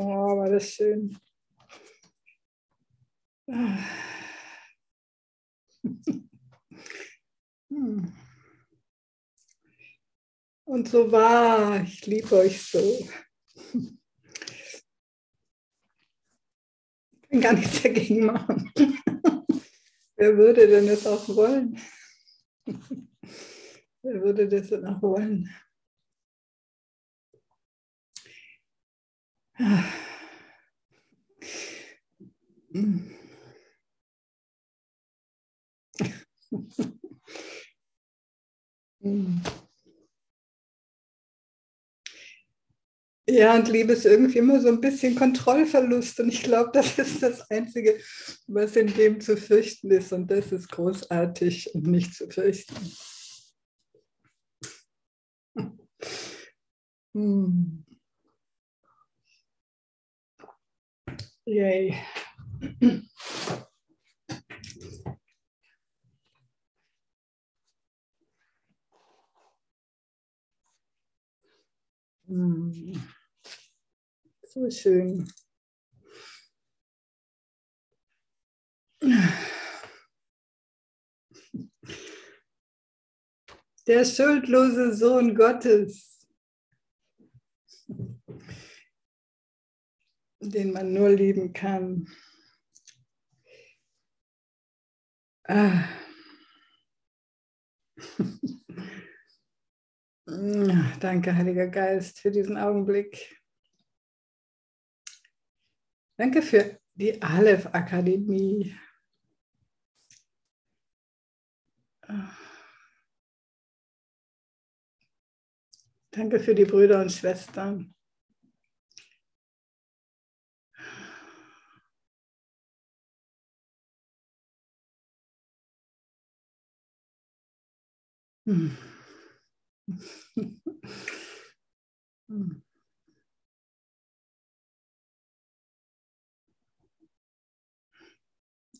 Oh, war das schön. Und so wahr, ich liebe euch so. Ich kann gar nichts dagegen machen. Wer würde denn das auch wollen? Wer würde das denn auch wollen? Ja, und Liebe ist irgendwie immer so ein bisschen Kontrollverlust. Und ich glaube, das ist das Einzige, was in dem zu fürchten ist. Und das ist großartig und nicht zu fürchten. Hm. Yay. Hm. So schön. Der schuldlose Sohn Gottes, den man nur lieben kann. Ah. Danke, Heiliger Geist, für diesen Augenblick. Danke für die Aleph-Akademie. Danke für die Brüder und Schwestern.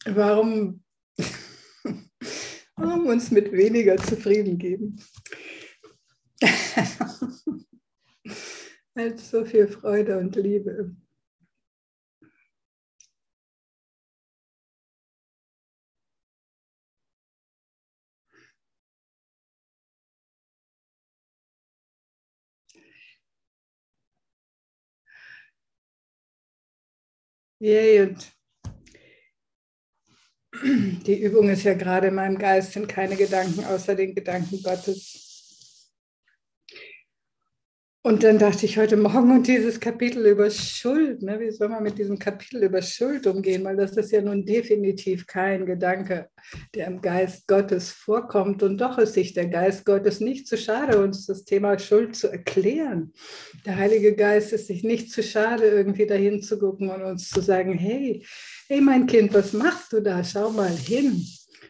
Warum, warum uns mit weniger zufrieden geben? Als so viel Freude und Liebe. Yay, und die Übung ist ja gerade in meinem Geist, sind keine Gedanken außer den Gedanken Gottes. Und dann dachte ich heute Morgen und dieses Kapitel über Schuld, ne, wie soll man mit diesem Kapitel über Schuld umgehen? Weil das ist ja nun definitiv kein Gedanke, der im Geist Gottes vorkommt. Und doch ist sich der Geist Gottes nicht zu schade, uns das Thema Schuld zu erklären. Der Heilige Geist ist sich nicht zu schade, irgendwie dahin zu gucken und uns zu sagen, hey, hey mein Kind, was machst du da? Schau mal hin.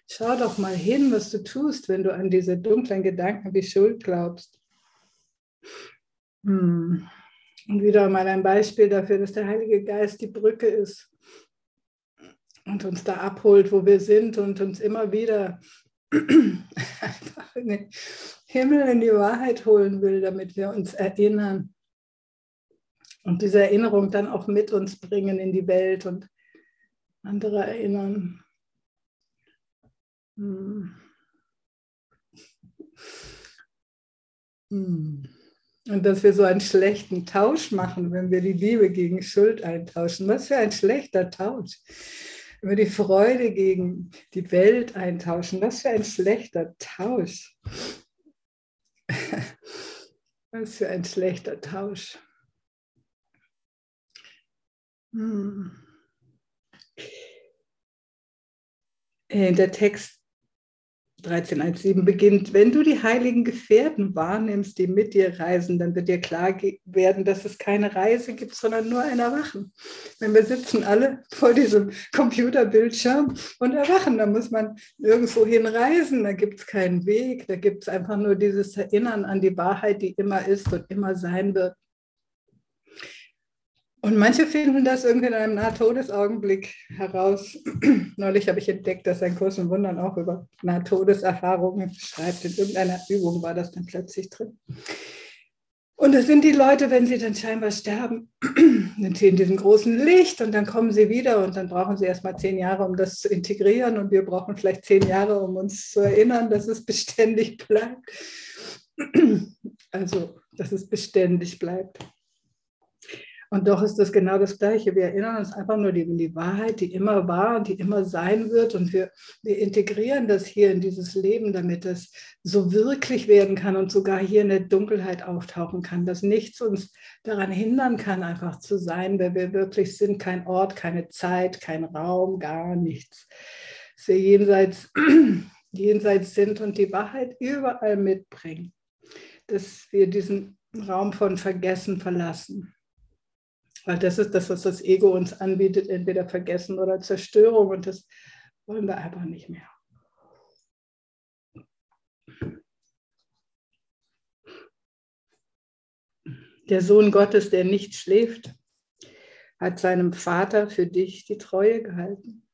Schau doch mal hin, was du tust, wenn du an diese dunklen Gedanken wie Schuld glaubst. Hm. Und wieder mal ein Beispiel dafür, dass der Heilige Geist die Brücke ist und uns da abholt, wo wir sind und uns immer wieder einfach in den Himmel, in die Wahrheit holen will, damit wir uns erinnern und diese Erinnerung dann auch mit uns bringen in die Welt und andere erinnern. Hm. Hm. Und dass wir so einen schlechten Tausch machen, wenn wir die Liebe gegen Schuld eintauschen. Was für ein schlechter Tausch. Wenn wir die Freude gegen die Welt eintauschen. Was für ein schlechter Tausch. Was für ein schlechter Tausch. Hm. Der Text 13.1.7 beginnt, wenn du die heiligen Gefährten wahrnimmst, die mit dir reisen, dann wird dir klar werden, dass es keine Reise gibt, sondern nur ein Erwachen. Wenn wir sitzen alle vor diesem Computerbildschirm und erwachen, dann muss man irgendwo hin reisen, da gibt es keinen Weg, da gibt es einfach nur dieses Erinnern an die Wahrheit, die immer ist und immer sein wird. Und manche finden das irgendwie in einem Nahtodesaugenblick heraus. Neulich habe ich entdeckt, dass ein Kurs in Wundern auch über Nahtodeserfahrungen schreibt. In irgendeiner Übung war das dann plötzlich drin. Und das sind die Leute, wenn sie dann scheinbar sterben, sind sie in diesem großen Licht und dann kommen sie wieder und dann brauchen sie erstmal zehn Jahre, um das zu integrieren und wir brauchen vielleicht zehn Jahre, um uns zu erinnern, dass es beständig bleibt. Also, dass es beständig bleibt. Und doch ist das genau das Gleiche. Wir erinnern uns einfach nur an die Wahrheit, die immer war und die immer sein wird. Und wir, wir integrieren das hier in dieses Leben, damit es so wirklich werden kann und sogar hier in der Dunkelheit auftauchen kann, dass nichts uns daran hindern kann, einfach zu sein, wer wir wirklich sind. Kein Ort, keine Zeit, kein Raum, gar nichts. Dass wir jenseits, jenseits sind und die Wahrheit überall mitbringen. Dass wir diesen Raum von Vergessen verlassen weil das ist das, was das Ego uns anbietet, entweder Vergessen oder Zerstörung. Und das wollen wir einfach nicht mehr. Der Sohn Gottes, der nicht schläft, hat seinem Vater für dich die Treue gehalten.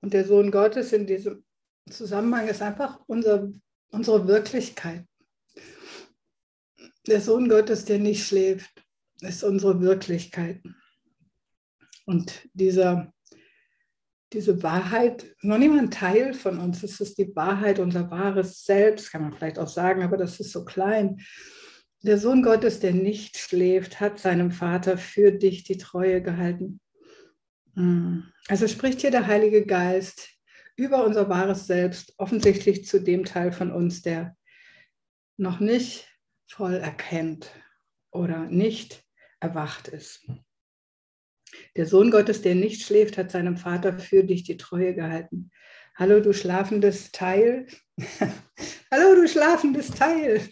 Und der Sohn Gottes in diesem Zusammenhang ist einfach unser, unsere Wirklichkeit. Der Sohn Gottes, der nicht schläft, ist unsere Wirklichkeit. Und dieser, diese Wahrheit noch nicht mal ein Teil von uns. Es ist die Wahrheit, unser wahres Selbst, kann man vielleicht auch sagen, aber das ist so klein. Der Sohn Gottes, der nicht schläft, hat seinem Vater für dich die Treue gehalten. Hm. Also spricht hier der Heilige Geist über unser wahres Selbst, offensichtlich zu dem Teil von uns, der noch nicht voll erkennt oder nicht erwacht ist. Der Sohn Gottes, der nicht schläft, hat seinem Vater für dich die Treue gehalten. Hallo, du schlafendes Teil. Hallo, du schlafendes Teil.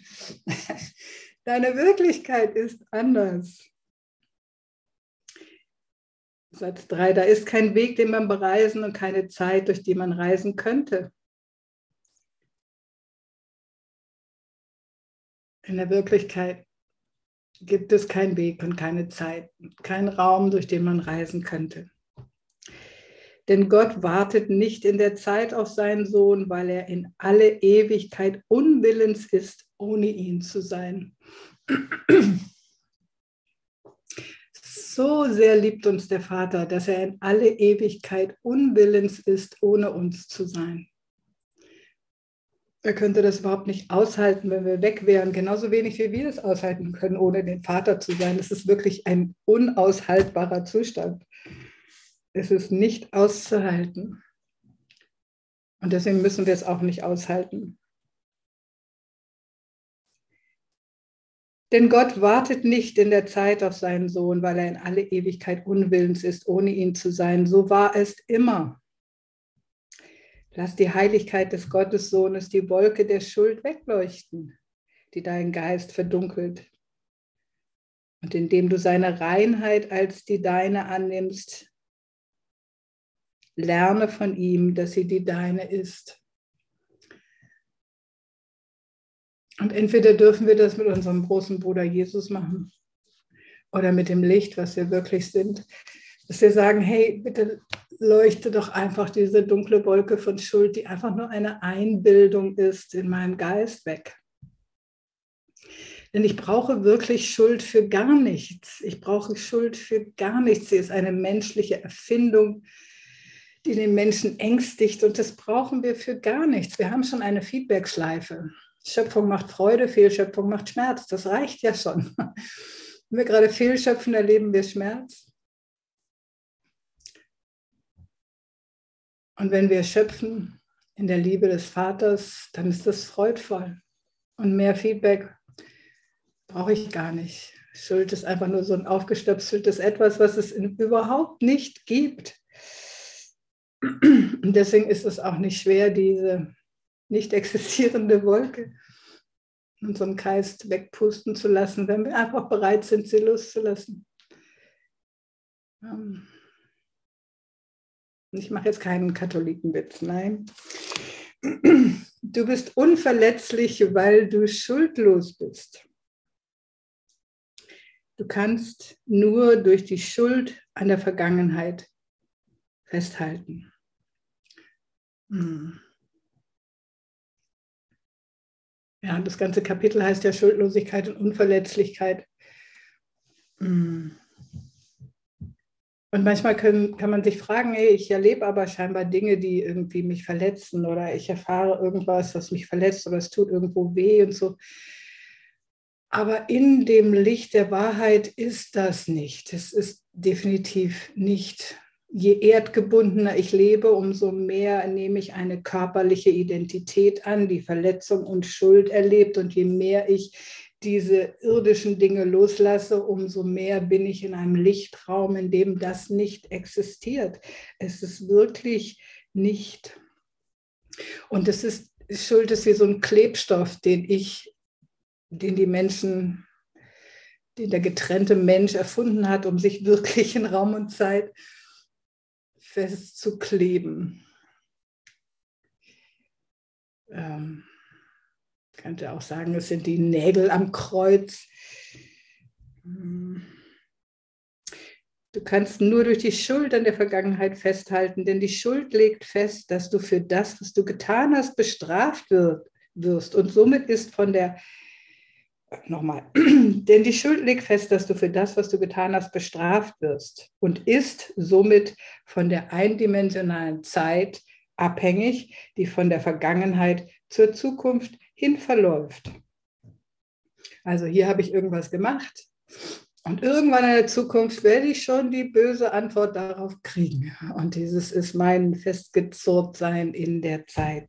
Deine Wirklichkeit ist anders. Satz 3, da ist kein Weg, den man bereisen und keine Zeit, durch die man reisen könnte. In der Wirklichkeit gibt es keinen Weg und keine Zeit, keinen Raum, durch den man reisen könnte. Denn Gott wartet nicht in der Zeit auf seinen Sohn, weil er in alle Ewigkeit unwillens ist, ohne ihn zu sein. So sehr liebt uns der Vater, dass er in alle Ewigkeit unwillens ist, ohne uns zu sein. Er könnte das überhaupt nicht aushalten, wenn wir weg wären. Genauso wenig wie wir es aushalten können, ohne den Vater zu sein. Es ist wirklich ein unaushaltbarer Zustand. Es ist nicht auszuhalten. Und deswegen müssen wir es auch nicht aushalten. Denn Gott wartet nicht in der Zeit auf seinen Sohn, weil er in alle Ewigkeit unwillens ist, ohne ihn zu sein. So war es immer. Lass die Heiligkeit des Gottessohnes die Wolke der Schuld wegleuchten, die deinen Geist verdunkelt. Und indem du seine Reinheit als die deine annimmst, lerne von ihm, dass sie die deine ist. Und entweder dürfen wir das mit unserem großen Bruder Jesus machen oder mit dem Licht, was wir wirklich sind, dass wir sagen, hey, bitte leuchte doch einfach diese dunkle Wolke von Schuld, die einfach nur eine Einbildung ist, in meinem Geist weg. Denn ich brauche wirklich Schuld für gar nichts. Ich brauche Schuld für gar nichts. Sie ist eine menschliche Erfindung, die den Menschen ängstigt. Und das brauchen wir für gar nichts. Wir haben schon eine Feedbackschleife. Schöpfung macht Freude, Fehlschöpfung macht Schmerz. Das reicht ja schon. Wenn wir gerade fehlschöpfen, erleben wir Schmerz. Und wenn wir schöpfen in der Liebe des Vaters, dann ist das freudvoll. Und mehr Feedback brauche ich gar nicht. Schuld ist einfach nur so ein aufgestöpseltes Etwas, was es überhaupt nicht gibt. Und deswegen ist es auch nicht schwer, diese nicht existierende Wolke in unserem Geist wegpusten zu lassen, wenn wir einfach bereit sind, sie loszulassen. Ähm, ich mache jetzt keinen Katholikenwitz, nein. Du bist unverletzlich, weil du schuldlos bist. Du kannst nur durch die Schuld an der Vergangenheit festhalten. Hm. Ja, das ganze Kapitel heißt ja Schuldlosigkeit und Unverletzlichkeit. Mm. Und manchmal können, kann man sich fragen, ey, ich erlebe aber scheinbar Dinge, die irgendwie mich verletzen oder ich erfahre irgendwas, was mich verletzt oder es tut irgendwo weh und so. Aber in dem Licht der Wahrheit ist das nicht. Es ist definitiv nicht. Je erdgebundener ich lebe, umso mehr nehme ich eine körperliche Identität an, die Verletzung und Schuld erlebt. Und je mehr ich diese irdischen Dinge loslasse, umso mehr bin ich in einem Lichtraum, in dem das nicht existiert. Es ist wirklich nicht. Und es ist Schuld ist wie so ein Klebstoff, den ich den die Menschen, den der getrennte Mensch erfunden hat, um sich wirklich in Raum und Zeit festzukleben. Ähm, könnte auch sagen, es sind die Nägel am Kreuz. Du kannst nur durch die Schuld an der Vergangenheit festhalten, denn die Schuld legt fest, dass du für das, was du getan hast, bestraft wirst. Und somit ist von der nochmal, denn die Schuld legt fest, dass du für das, was du getan hast, bestraft wirst und ist somit von der eindimensionalen Zeit abhängig, die von der Vergangenheit zur Zukunft hin verläuft. Also hier habe ich irgendwas gemacht und irgendwann in der Zukunft werde ich schon die böse Antwort darauf kriegen. Und dieses ist mein Festgezurrtsein in der Zeit.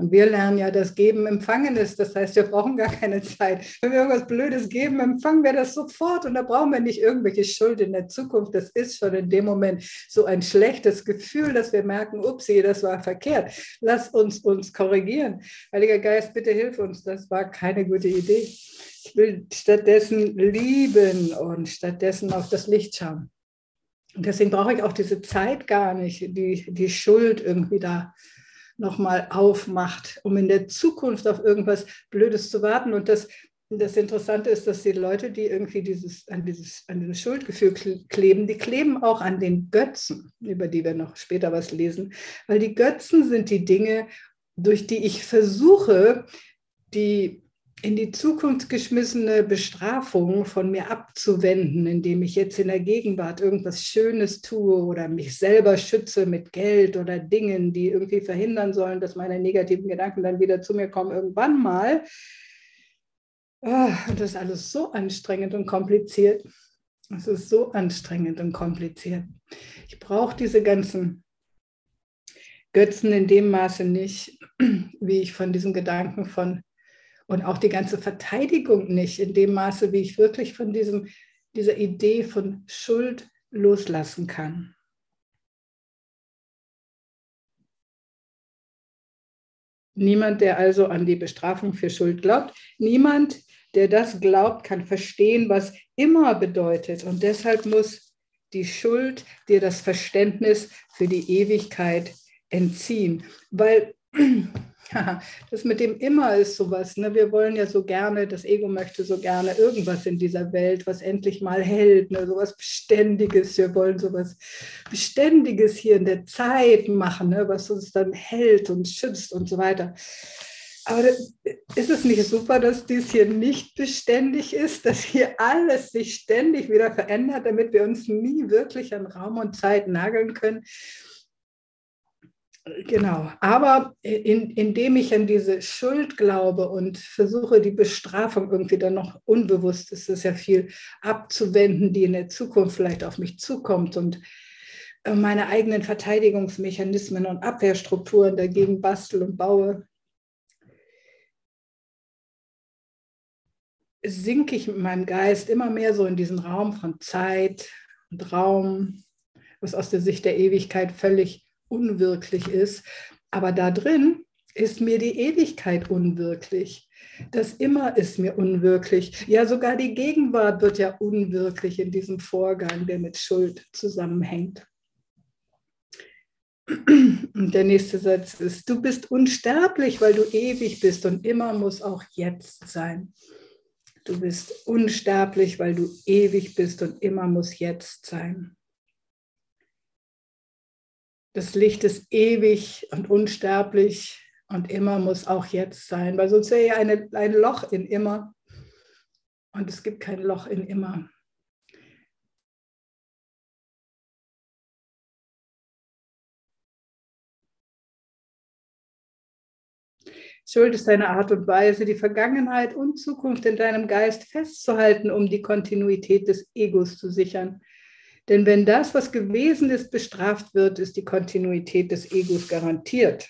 Und wir lernen ja, dass Geben Empfangen ist. Das heißt, wir brauchen gar keine Zeit. Wenn wir irgendwas Blödes geben, empfangen wir das sofort. Und da brauchen wir nicht irgendwelche Schuld in der Zukunft. Das ist schon in dem Moment so ein schlechtes Gefühl, dass wir merken, upsie, das war verkehrt. Lass uns uns korrigieren. Heiliger Geist, bitte hilf uns. Das war keine gute Idee. Ich will stattdessen lieben und stattdessen auf das Licht schauen. Und deswegen brauche ich auch diese Zeit gar nicht, die, die Schuld irgendwie da nochmal aufmacht, um in der Zukunft auf irgendwas Blödes zu warten. Und das, das Interessante ist, dass die Leute, die irgendwie dieses, an, dieses, an dieses Schuldgefühl kleben, die kleben auch an den Götzen, über die wir noch später was lesen. Weil die Götzen sind die Dinge, durch die ich versuche, die in die Zukunft geschmissene Bestrafung von mir abzuwenden, indem ich jetzt in der Gegenwart irgendwas Schönes tue oder mich selber schütze mit Geld oder Dingen, die irgendwie verhindern sollen, dass meine negativen Gedanken dann wieder zu mir kommen, irgendwann mal. Ah, und das ist alles so anstrengend und kompliziert. Es ist so anstrengend und kompliziert. Ich brauche diese ganzen Götzen in dem Maße nicht, wie ich von diesen Gedanken von und auch die ganze Verteidigung nicht in dem Maße, wie ich wirklich von diesem, dieser Idee von Schuld loslassen kann. Niemand, der also an die Bestrafung für Schuld glaubt, niemand, der das glaubt, kann verstehen, was immer bedeutet. Und deshalb muss die Schuld dir das Verständnis für die Ewigkeit entziehen. Weil ja, das mit dem immer ist sowas. Ne? Wir wollen ja so gerne, das Ego möchte so gerne irgendwas in dieser Welt, was endlich mal hält, ne? sowas Beständiges. Wir wollen sowas Beständiges hier in der Zeit machen, ne? was uns dann hält und schützt und so weiter. Aber ist es nicht super, dass dies hier nicht beständig ist, dass hier alles sich ständig wieder verändert, damit wir uns nie wirklich an Raum und Zeit nageln können? Genau, aber in, indem ich an diese Schuld glaube und versuche, die Bestrafung irgendwie dann noch unbewusst ist es ja viel abzuwenden, die in der Zukunft vielleicht auf mich zukommt und äh, meine eigenen Verteidigungsmechanismen und Abwehrstrukturen dagegen bastel und baue, sinke ich mit meinem Geist immer mehr so in diesen Raum von Zeit und Raum, was aus der Sicht der Ewigkeit völlig unwirklich ist. Aber da drin ist mir die Ewigkeit unwirklich. Das immer ist mir unwirklich. Ja, sogar die Gegenwart wird ja unwirklich in diesem Vorgang, der mit Schuld zusammenhängt. Und der nächste Satz ist, du bist unsterblich, weil du ewig bist und immer muss auch jetzt sein. Du bist unsterblich, weil du ewig bist und immer muss jetzt sein. Das Licht ist ewig und unsterblich und immer muss auch jetzt sein, weil sonst wäre ja eine, ein Loch in immer. Und es gibt kein Loch in immer. Schuld ist eine Art und Weise, die Vergangenheit und Zukunft in deinem Geist festzuhalten, um die Kontinuität des Egos zu sichern. Denn wenn das, was gewesen ist, bestraft wird, ist die Kontinuität des Egos garantiert.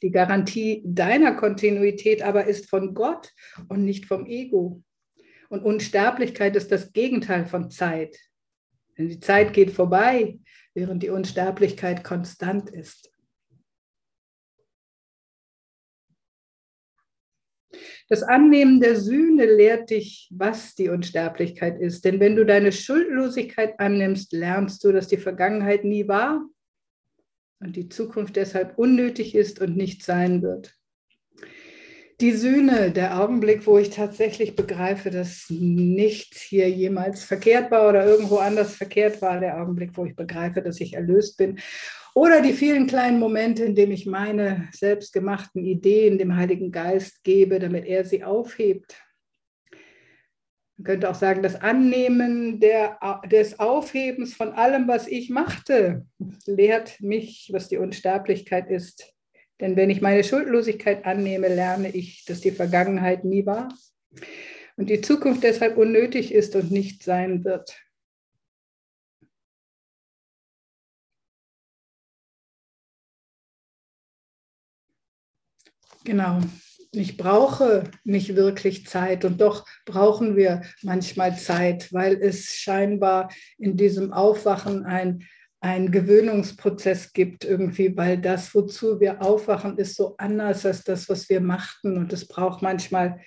Die Garantie deiner Kontinuität aber ist von Gott und nicht vom Ego. Und Unsterblichkeit ist das Gegenteil von Zeit. Denn die Zeit geht vorbei, während die Unsterblichkeit konstant ist. Das Annehmen der Sühne lehrt dich, was die Unsterblichkeit ist. Denn wenn du deine Schuldlosigkeit annimmst, lernst du, dass die Vergangenheit nie war und die Zukunft deshalb unnötig ist und nicht sein wird. Die Sühne, der Augenblick, wo ich tatsächlich begreife, dass nichts hier jemals verkehrt war oder irgendwo anders verkehrt war, der Augenblick, wo ich begreife, dass ich erlöst bin oder die vielen kleinen Momente, in denen ich meine selbstgemachten Ideen dem Heiligen Geist gebe, damit er sie aufhebt. Man könnte auch sagen, das Annehmen der, des Aufhebens von allem, was ich machte, lehrt mich, was die Unsterblichkeit ist. Denn wenn ich meine Schuldlosigkeit annehme, lerne ich, dass die Vergangenheit nie war und die Zukunft deshalb unnötig ist und nicht sein wird. Genau. Ich brauche nicht wirklich Zeit und doch brauchen wir manchmal Zeit, weil es scheinbar in diesem Aufwachen ein, ein Gewöhnungsprozess gibt irgendwie, weil das, wozu wir aufwachen, ist so anders als das, was wir machten und es braucht manchmal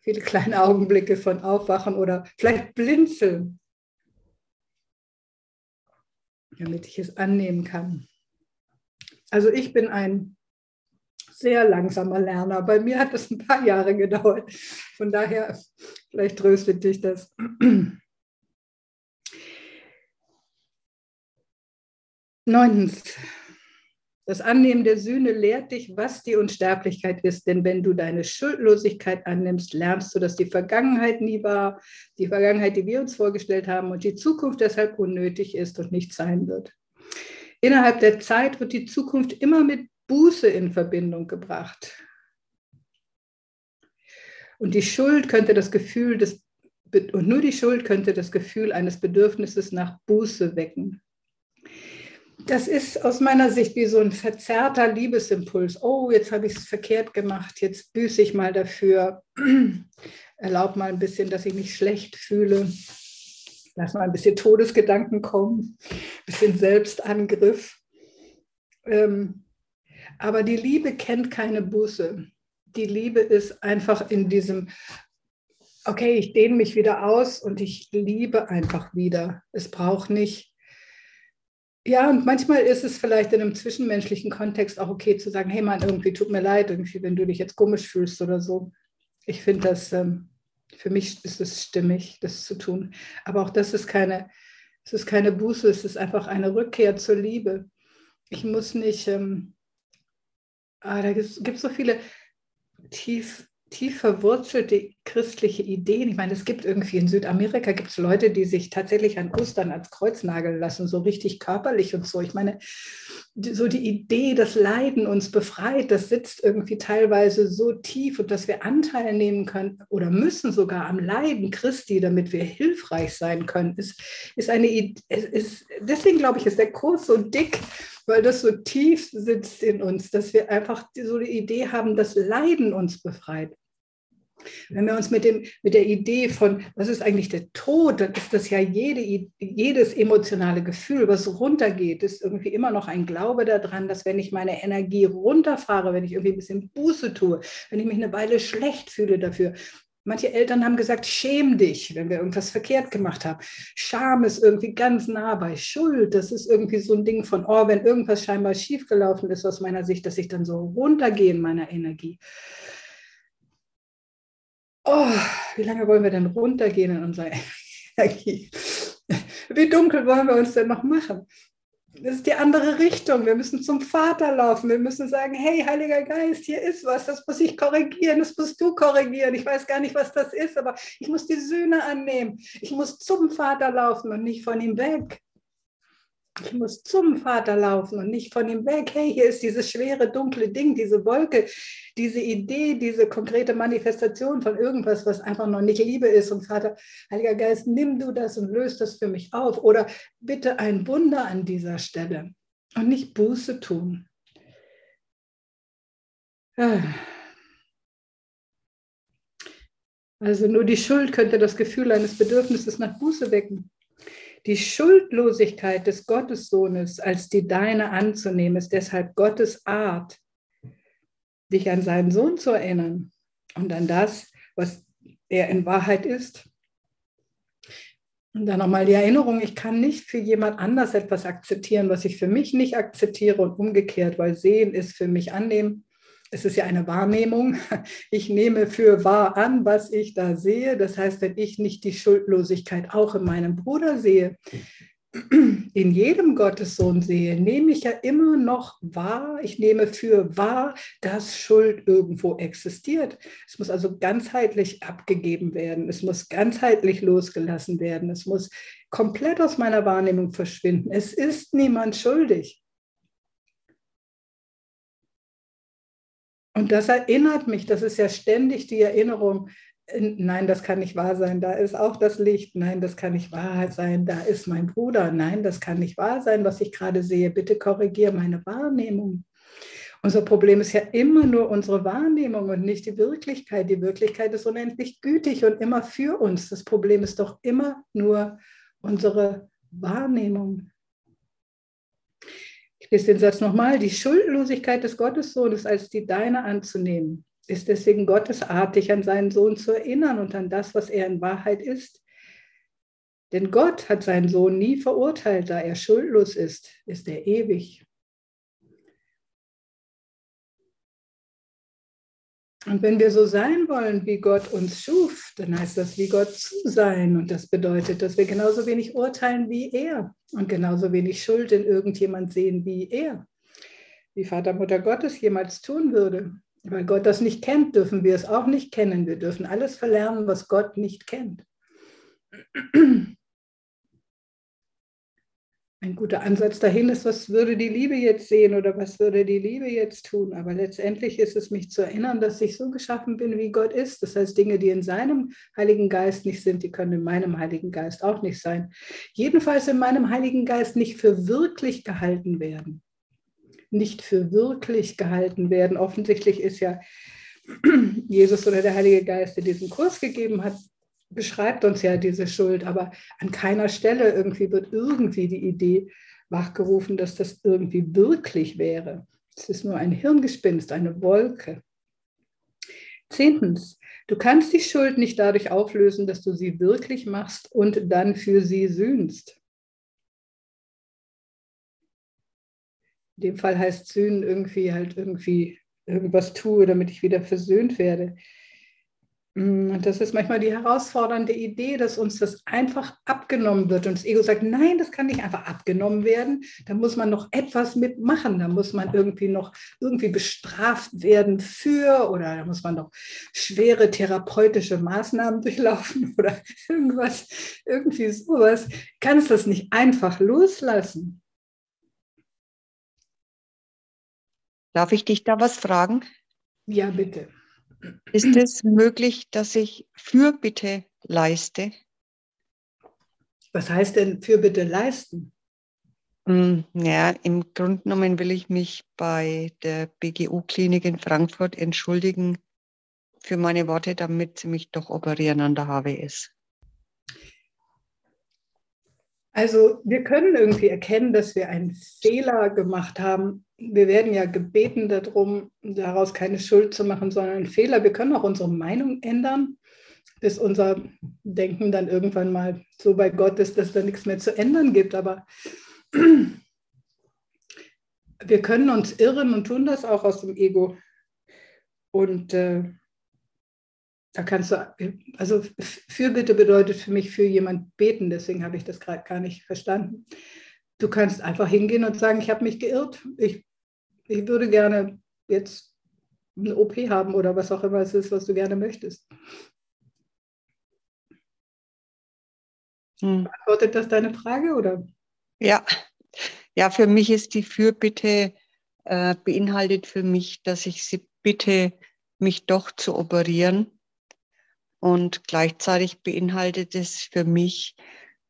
viele kleine Augenblicke von Aufwachen oder vielleicht Blinzeln, damit ich es annehmen kann. Also ich bin ein sehr langsamer Lerner. Bei mir hat es ein paar Jahre gedauert. Von daher, vielleicht tröstet dich das. Neuntens, das Annehmen der Sühne lehrt dich, was die Unsterblichkeit ist. Denn wenn du deine Schuldlosigkeit annimmst, lernst du, dass die Vergangenheit nie war, die Vergangenheit, die wir uns vorgestellt haben und die Zukunft deshalb unnötig ist und nicht sein wird. Innerhalb der Zeit wird die Zukunft immer mit Buße in Verbindung gebracht. Und die Schuld könnte das Gefühl des und nur die Schuld könnte das Gefühl eines Bedürfnisses nach Buße wecken. Das ist aus meiner Sicht wie so ein verzerrter Liebesimpuls. Oh, jetzt habe ich es verkehrt gemacht, jetzt büße ich mal dafür. Erlaub mal ein bisschen, dass ich mich schlecht fühle. Lass mal ein bisschen Todesgedanken kommen, ein bisschen Selbstangriff. Ähm, aber die Liebe kennt keine Buße. Die Liebe ist einfach in diesem, okay, ich dehne mich wieder aus und ich liebe einfach wieder. Es braucht nicht. Ja, und manchmal ist es vielleicht in einem zwischenmenschlichen Kontext auch okay zu sagen, hey Mann, irgendwie tut mir leid, irgendwie, wenn du dich jetzt komisch fühlst oder so. Ich finde das, ähm, für mich ist es stimmig, das zu tun. Aber auch das ist keine, es ist keine Buße, es ist einfach eine Rückkehr zur Liebe. Ich muss nicht, ähm, Ah, da gibt es so viele tief, tief verwurzelte christliche Ideen. Ich meine, es gibt irgendwie in Südamerika gibt es Leute, die sich tatsächlich an Ostern als Kreuz nageln lassen, so richtig körperlich und so. Ich meine, so die Idee, dass Leiden uns befreit, das sitzt irgendwie teilweise so tief und dass wir Anteil nehmen können oder müssen sogar am Leiden Christi, damit wir hilfreich sein können, ist, ist eine Idee. Ist, deswegen glaube ich, ist der Kurs so dick, weil das so tief sitzt in uns, dass wir einfach so die Idee haben, dass Leiden uns befreit. Wenn wir uns mit, dem, mit der Idee von, was ist eigentlich der Tod, dann ist das ja jede, jedes emotionale Gefühl, was runtergeht, ist irgendwie immer noch ein Glaube daran, dass wenn ich meine Energie runterfahre, wenn ich irgendwie ein bisschen Buße tue, wenn ich mich eine Weile schlecht fühle dafür, Manche Eltern haben gesagt, schäm dich, wenn wir irgendwas verkehrt gemacht haben. Scham ist irgendwie ganz nah bei Schuld. Das ist irgendwie so ein Ding von, oh, wenn irgendwas scheinbar schiefgelaufen ist aus meiner Sicht, dass ich dann so runtergehe in meiner Energie oh, wie lange wollen wir denn runtergehen in unserer Energie? Wie dunkel wollen wir uns denn noch machen? Das ist die andere Richtung. Wir müssen zum Vater laufen. Wir müssen sagen, hey, Heiliger Geist, hier ist was, das muss ich korrigieren, das musst du korrigieren. Ich weiß gar nicht, was das ist, aber ich muss die Sühne annehmen. Ich muss zum Vater laufen und nicht von ihm weg. Ich muss zum Vater laufen und nicht von ihm weg. Hey, hier ist dieses schwere, dunkle Ding, diese Wolke, diese Idee, diese konkrete Manifestation von irgendwas, was einfach noch nicht Liebe ist. Und Vater, Heiliger Geist, nimm du das und löst das für mich auf. Oder bitte ein Wunder an dieser Stelle und nicht Buße tun. Ah. Also nur die Schuld könnte das Gefühl eines Bedürfnisses nach Buße wecken die Schuldlosigkeit des Gottessohnes als die deine anzunehmen, ist deshalb Gottes Art, dich an seinen Sohn zu erinnern und an das, was er in Wahrheit ist. Und dann nochmal die Erinnerung, ich kann nicht für jemand anders etwas akzeptieren, was ich für mich nicht akzeptiere und umgekehrt, weil sehen ist für mich annehmen es ist ja eine Wahrnehmung. Ich nehme für wahr an, was ich da sehe. Das heißt, wenn ich nicht die Schuldlosigkeit auch in meinem Bruder sehe, in jedem Gottessohn sehe, nehme ich ja immer noch wahr, ich nehme für wahr, dass Schuld irgendwo existiert. Es muss also ganzheitlich abgegeben werden, es muss ganzheitlich losgelassen werden, es muss komplett aus meiner Wahrnehmung verschwinden. Es ist niemand schuldig. Und das erinnert mich, das ist ja ständig die Erinnerung, nein, das kann nicht wahr sein, da ist auch das Licht, nein, das kann nicht wahr sein, da ist mein Bruder, nein, das kann nicht wahr sein, was ich gerade sehe, bitte korrigiere meine Wahrnehmung. Unser Problem ist ja immer nur unsere Wahrnehmung und nicht die Wirklichkeit. Die Wirklichkeit ist unendlich gütig und immer für uns. Das Problem ist doch immer nur unsere Wahrnehmung lese den Satz nochmal, die Schuldlosigkeit des Gottessohnes als die deine anzunehmen, ist deswegen gottesartig an seinen Sohn zu erinnern und an das, was er in Wahrheit ist. Denn Gott hat seinen Sohn nie verurteilt, da er schuldlos ist, ist er ewig. Und wenn wir so sein wollen, wie Gott uns schuf, dann heißt das, wie Gott zu sein. Und das bedeutet, dass wir genauso wenig urteilen wie er und genauso wenig Schuld in irgendjemand sehen wie er. Wie Vater, Mutter Gottes jemals tun würde. Weil Gott das nicht kennt, dürfen wir es auch nicht kennen. Wir dürfen alles verlernen, was Gott nicht kennt. Ein guter Ansatz dahin ist, was würde die Liebe jetzt sehen oder was würde die Liebe jetzt tun. Aber letztendlich ist es mich zu erinnern, dass ich so geschaffen bin, wie Gott ist. Das heißt, Dinge, die in seinem Heiligen Geist nicht sind, die können in meinem Heiligen Geist auch nicht sein. Jedenfalls in meinem Heiligen Geist nicht für wirklich gehalten werden. Nicht für wirklich gehalten werden. Offensichtlich ist ja Jesus oder der Heilige Geist, der diesen Kurs gegeben hat, beschreibt uns ja diese Schuld, aber an keiner Stelle irgendwie wird irgendwie die Idee wachgerufen, dass das irgendwie wirklich wäre. Es ist nur ein Hirngespinst, eine Wolke. Zehntens, du kannst die Schuld nicht dadurch auflösen, dass du sie wirklich machst und dann für sie sühnst. In dem Fall heißt sühnen irgendwie halt irgendwie irgendwas tue, damit ich wieder versöhnt werde. Mm, das ist manchmal die herausfordernde Idee, dass uns das einfach abgenommen wird. Und das Ego sagt, nein, das kann nicht einfach abgenommen werden. Da muss man noch etwas mitmachen. Da muss man irgendwie noch irgendwie bestraft werden für oder da muss man noch schwere therapeutische Maßnahmen durchlaufen oder irgendwas, irgendwie sowas. Kannst das nicht einfach loslassen? Darf ich dich da was fragen? Ja, bitte. Ist es möglich, dass ich Fürbitte leiste? Was heißt denn Fürbitte leisten? Hm, ja, im Grunde genommen will ich mich bei der BGU-Klinik in Frankfurt entschuldigen für meine Worte, damit sie mich doch operieren an der HWS. Also wir können irgendwie erkennen, dass wir einen Fehler gemacht haben. Wir werden ja gebeten darum, daraus keine Schuld zu machen, sondern einen Fehler. Wir können auch unsere Meinung ändern, bis unser Denken dann irgendwann mal so bei Gott ist, dass da nichts mehr zu ändern gibt. Aber wir können uns irren und tun das auch aus dem Ego. Und äh, da kannst du, also Fürbitte bedeutet für mich für jemand beten, deswegen habe ich das gerade gar nicht verstanden. du kannst einfach hingehen und sagen, ich habe mich geirrt. Ich, ich würde gerne jetzt eine OP haben oder was auch immer es ist, was du gerne möchtest. Hm. Beantwortet das deine Frage oder? Ja, ja, für mich ist die Fürbitte äh, beinhaltet für mich, dass ich sie bitte, mich doch zu operieren. Und gleichzeitig beinhaltet es für mich,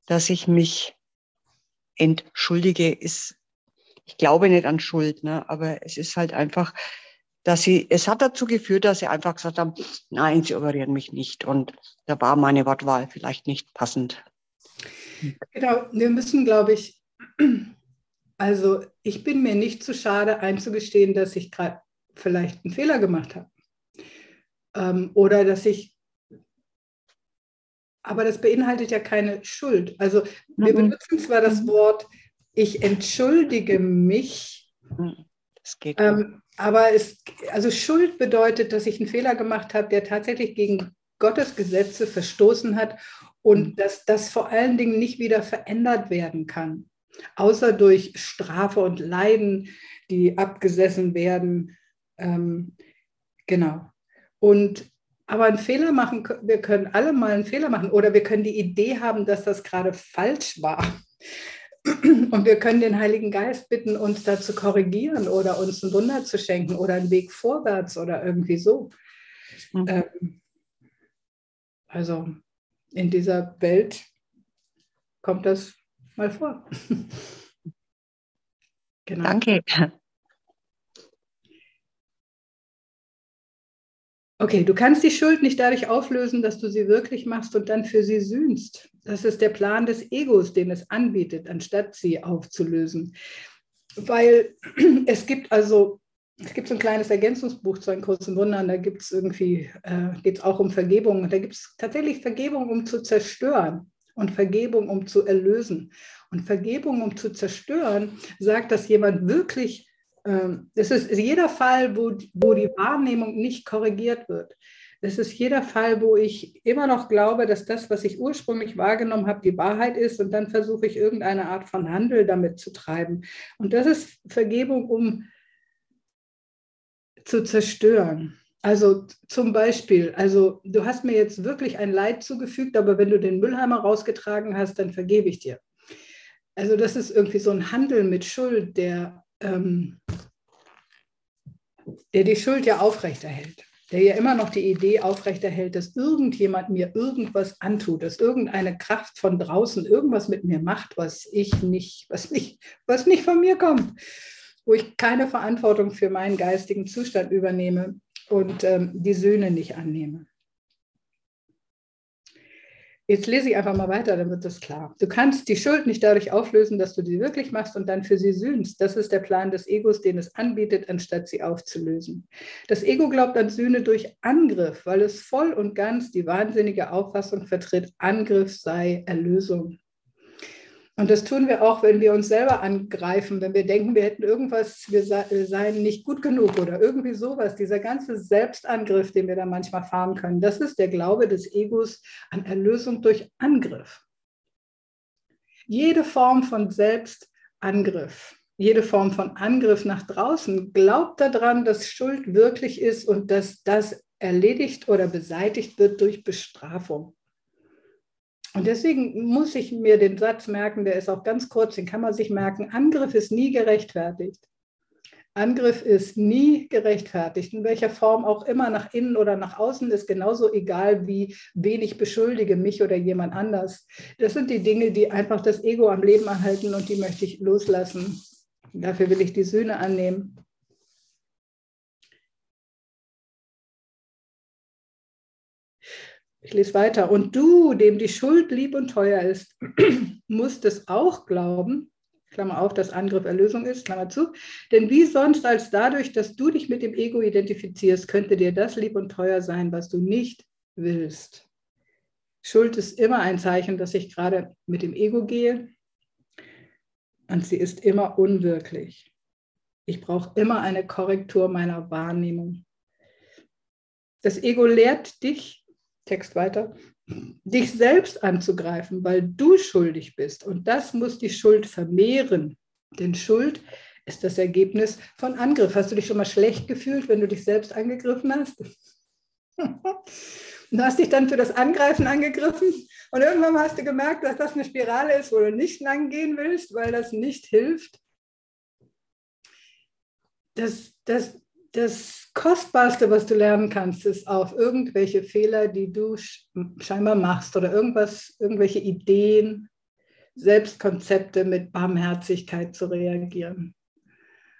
dass ich mich entschuldige. Ist, ich glaube nicht an Schuld, ne? aber es ist halt einfach, dass sie, es hat dazu geführt, dass sie einfach gesagt haben, nein, sie operieren mich nicht. Und da war meine Wortwahl vielleicht nicht passend. Genau, wir müssen, glaube ich, also ich bin mir nicht zu schade einzugestehen, dass ich gerade vielleicht einen Fehler gemacht habe. Ähm, oder dass ich, aber das beinhaltet ja keine Schuld. Also wir mhm. benutzen zwar das mhm. Wort, ich entschuldige mich. Mhm. Das geht. Ähm, aber es, also Schuld bedeutet, dass ich einen Fehler gemacht habe, der tatsächlich gegen Gottes Gesetze verstoßen hat und dass das vor allen Dingen nicht wieder verändert werden kann, außer durch Strafe und Leiden, die abgesessen werden. Ähm, genau. Und aber einen Fehler machen, wir können alle mal einen Fehler machen oder wir können die Idee haben, dass das gerade falsch war. Und wir können den Heiligen Geist bitten, uns da zu korrigieren oder uns ein Wunder zu schenken oder einen Weg vorwärts oder irgendwie so. Mhm. Ähm, also in dieser Welt kommt das mal vor. genau. Danke. Okay, du kannst die Schuld nicht dadurch auflösen, dass du sie wirklich machst und dann für sie sühnst. Das ist der Plan des Egos, den es anbietet, anstatt sie aufzulösen. Weil es gibt also, es gibt so ein kleines Ergänzungsbuch zu einem großen Wundern, da gibt es irgendwie, äh, geht es auch um Vergebung. Da gibt es tatsächlich Vergebung, um zu zerstören und Vergebung, um zu erlösen. Und Vergebung, um zu zerstören, sagt, dass jemand wirklich es ist jeder Fall, wo, wo die Wahrnehmung nicht korrigiert wird. Es ist jeder Fall, wo ich immer noch glaube, dass das, was ich ursprünglich wahrgenommen habe, die Wahrheit ist und dann versuche ich irgendeine Art von Handel damit zu treiben. Und das ist Vergebung, um zu zerstören. Also zum Beispiel, also du hast mir jetzt wirklich ein Leid zugefügt, aber wenn du den Mülleimer rausgetragen hast, dann vergebe ich dir. Also das ist irgendwie so ein Handel mit Schuld, der ähm, der die Schuld ja aufrechterhält, der ja immer noch die Idee aufrechterhält, dass irgendjemand mir irgendwas antut, dass irgendeine Kraft von draußen irgendwas mit mir macht, was ich nicht, was nicht, was nicht von mir kommt, wo ich keine Verantwortung für meinen geistigen Zustand übernehme und ähm, die Söhne nicht annehme. Jetzt lese ich einfach mal weiter, dann wird das klar. Du kannst die Schuld nicht dadurch auflösen, dass du sie wirklich machst und dann für sie sühnst. Das ist der Plan des Egos, den es anbietet, anstatt sie aufzulösen. Das Ego glaubt an Sühne durch Angriff, weil es voll und ganz die wahnsinnige Auffassung vertritt, Angriff sei Erlösung. Und das tun wir auch, wenn wir uns selber angreifen, wenn wir denken, wir hätten irgendwas, wir seien nicht gut genug oder irgendwie sowas. Dieser ganze Selbstangriff, den wir da manchmal fahren können, das ist der Glaube des Egos an Erlösung durch Angriff. Jede Form von Selbstangriff, jede Form von Angriff nach draußen glaubt daran, dass Schuld wirklich ist und dass das erledigt oder beseitigt wird durch Bestrafung. Und deswegen muss ich mir den Satz merken, der ist auch ganz kurz, den kann man sich merken. Angriff ist nie gerechtfertigt. Angriff ist nie gerechtfertigt, in welcher Form auch immer, nach innen oder nach außen, ist genauso egal, wie wen ich beschuldige, mich oder jemand anders. Das sind die Dinge, die einfach das Ego am Leben erhalten und die möchte ich loslassen. Dafür will ich die Sühne annehmen. Ich lese weiter. Und du, dem die Schuld lieb und teuer ist, musst es auch glauben, Klammer auf, dass Angriff Erlösung ist, Klammer zu. Denn wie sonst als dadurch, dass du dich mit dem Ego identifizierst, könnte dir das lieb und teuer sein, was du nicht willst. Schuld ist immer ein Zeichen, dass ich gerade mit dem Ego gehe und sie ist immer unwirklich. Ich brauche immer eine Korrektur meiner Wahrnehmung. Das Ego lehrt dich, Text weiter, dich selbst anzugreifen, weil du schuldig bist. Und das muss die Schuld vermehren. Denn Schuld ist das Ergebnis von Angriff. Hast du dich schon mal schlecht gefühlt, wenn du dich selbst angegriffen hast? du hast dich dann für das Angreifen angegriffen und irgendwann hast du gemerkt, dass das eine Spirale ist, wo du nicht lang gehen willst, weil das nicht hilft. Das, das, das Kostbarste, was du lernen kannst, ist auf irgendwelche Fehler, die du scheinbar machst oder irgendwas, irgendwelche Ideen, Selbstkonzepte mit Barmherzigkeit zu reagieren.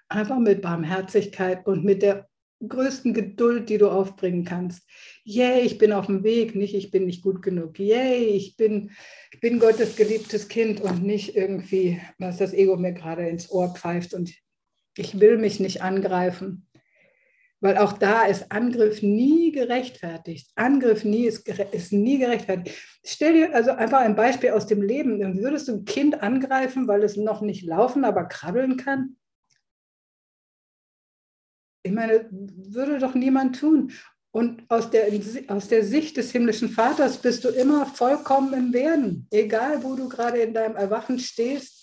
Einfach mit Barmherzigkeit und mit der größten Geduld, die du aufbringen kannst. Yay, ich bin auf dem Weg, nicht ich bin nicht gut genug. Yay, ich bin, ich bin Gottes geliebtes Kind und nicht irgendwie, was das Ego mir gerade ins Ohr pfeift und ich will mich nicht angreifen. Weil auch da ist Angriff nie gerechtfertigt. Angriff nie ist, ist nie gerechtfertigt. Stell dir also einfach ein Beispiel aus dem Leben. Würdest du ein Kind angreifen, weil es noch nicht laufen, aber krabbeln kann? Ich meine, würde doch niemand tun. Und aus der, aus der Sicht des himmlischen Vaters bist du immer vollkommen im Werden. Egal, wo du gerade in deinem Erwachen stehst,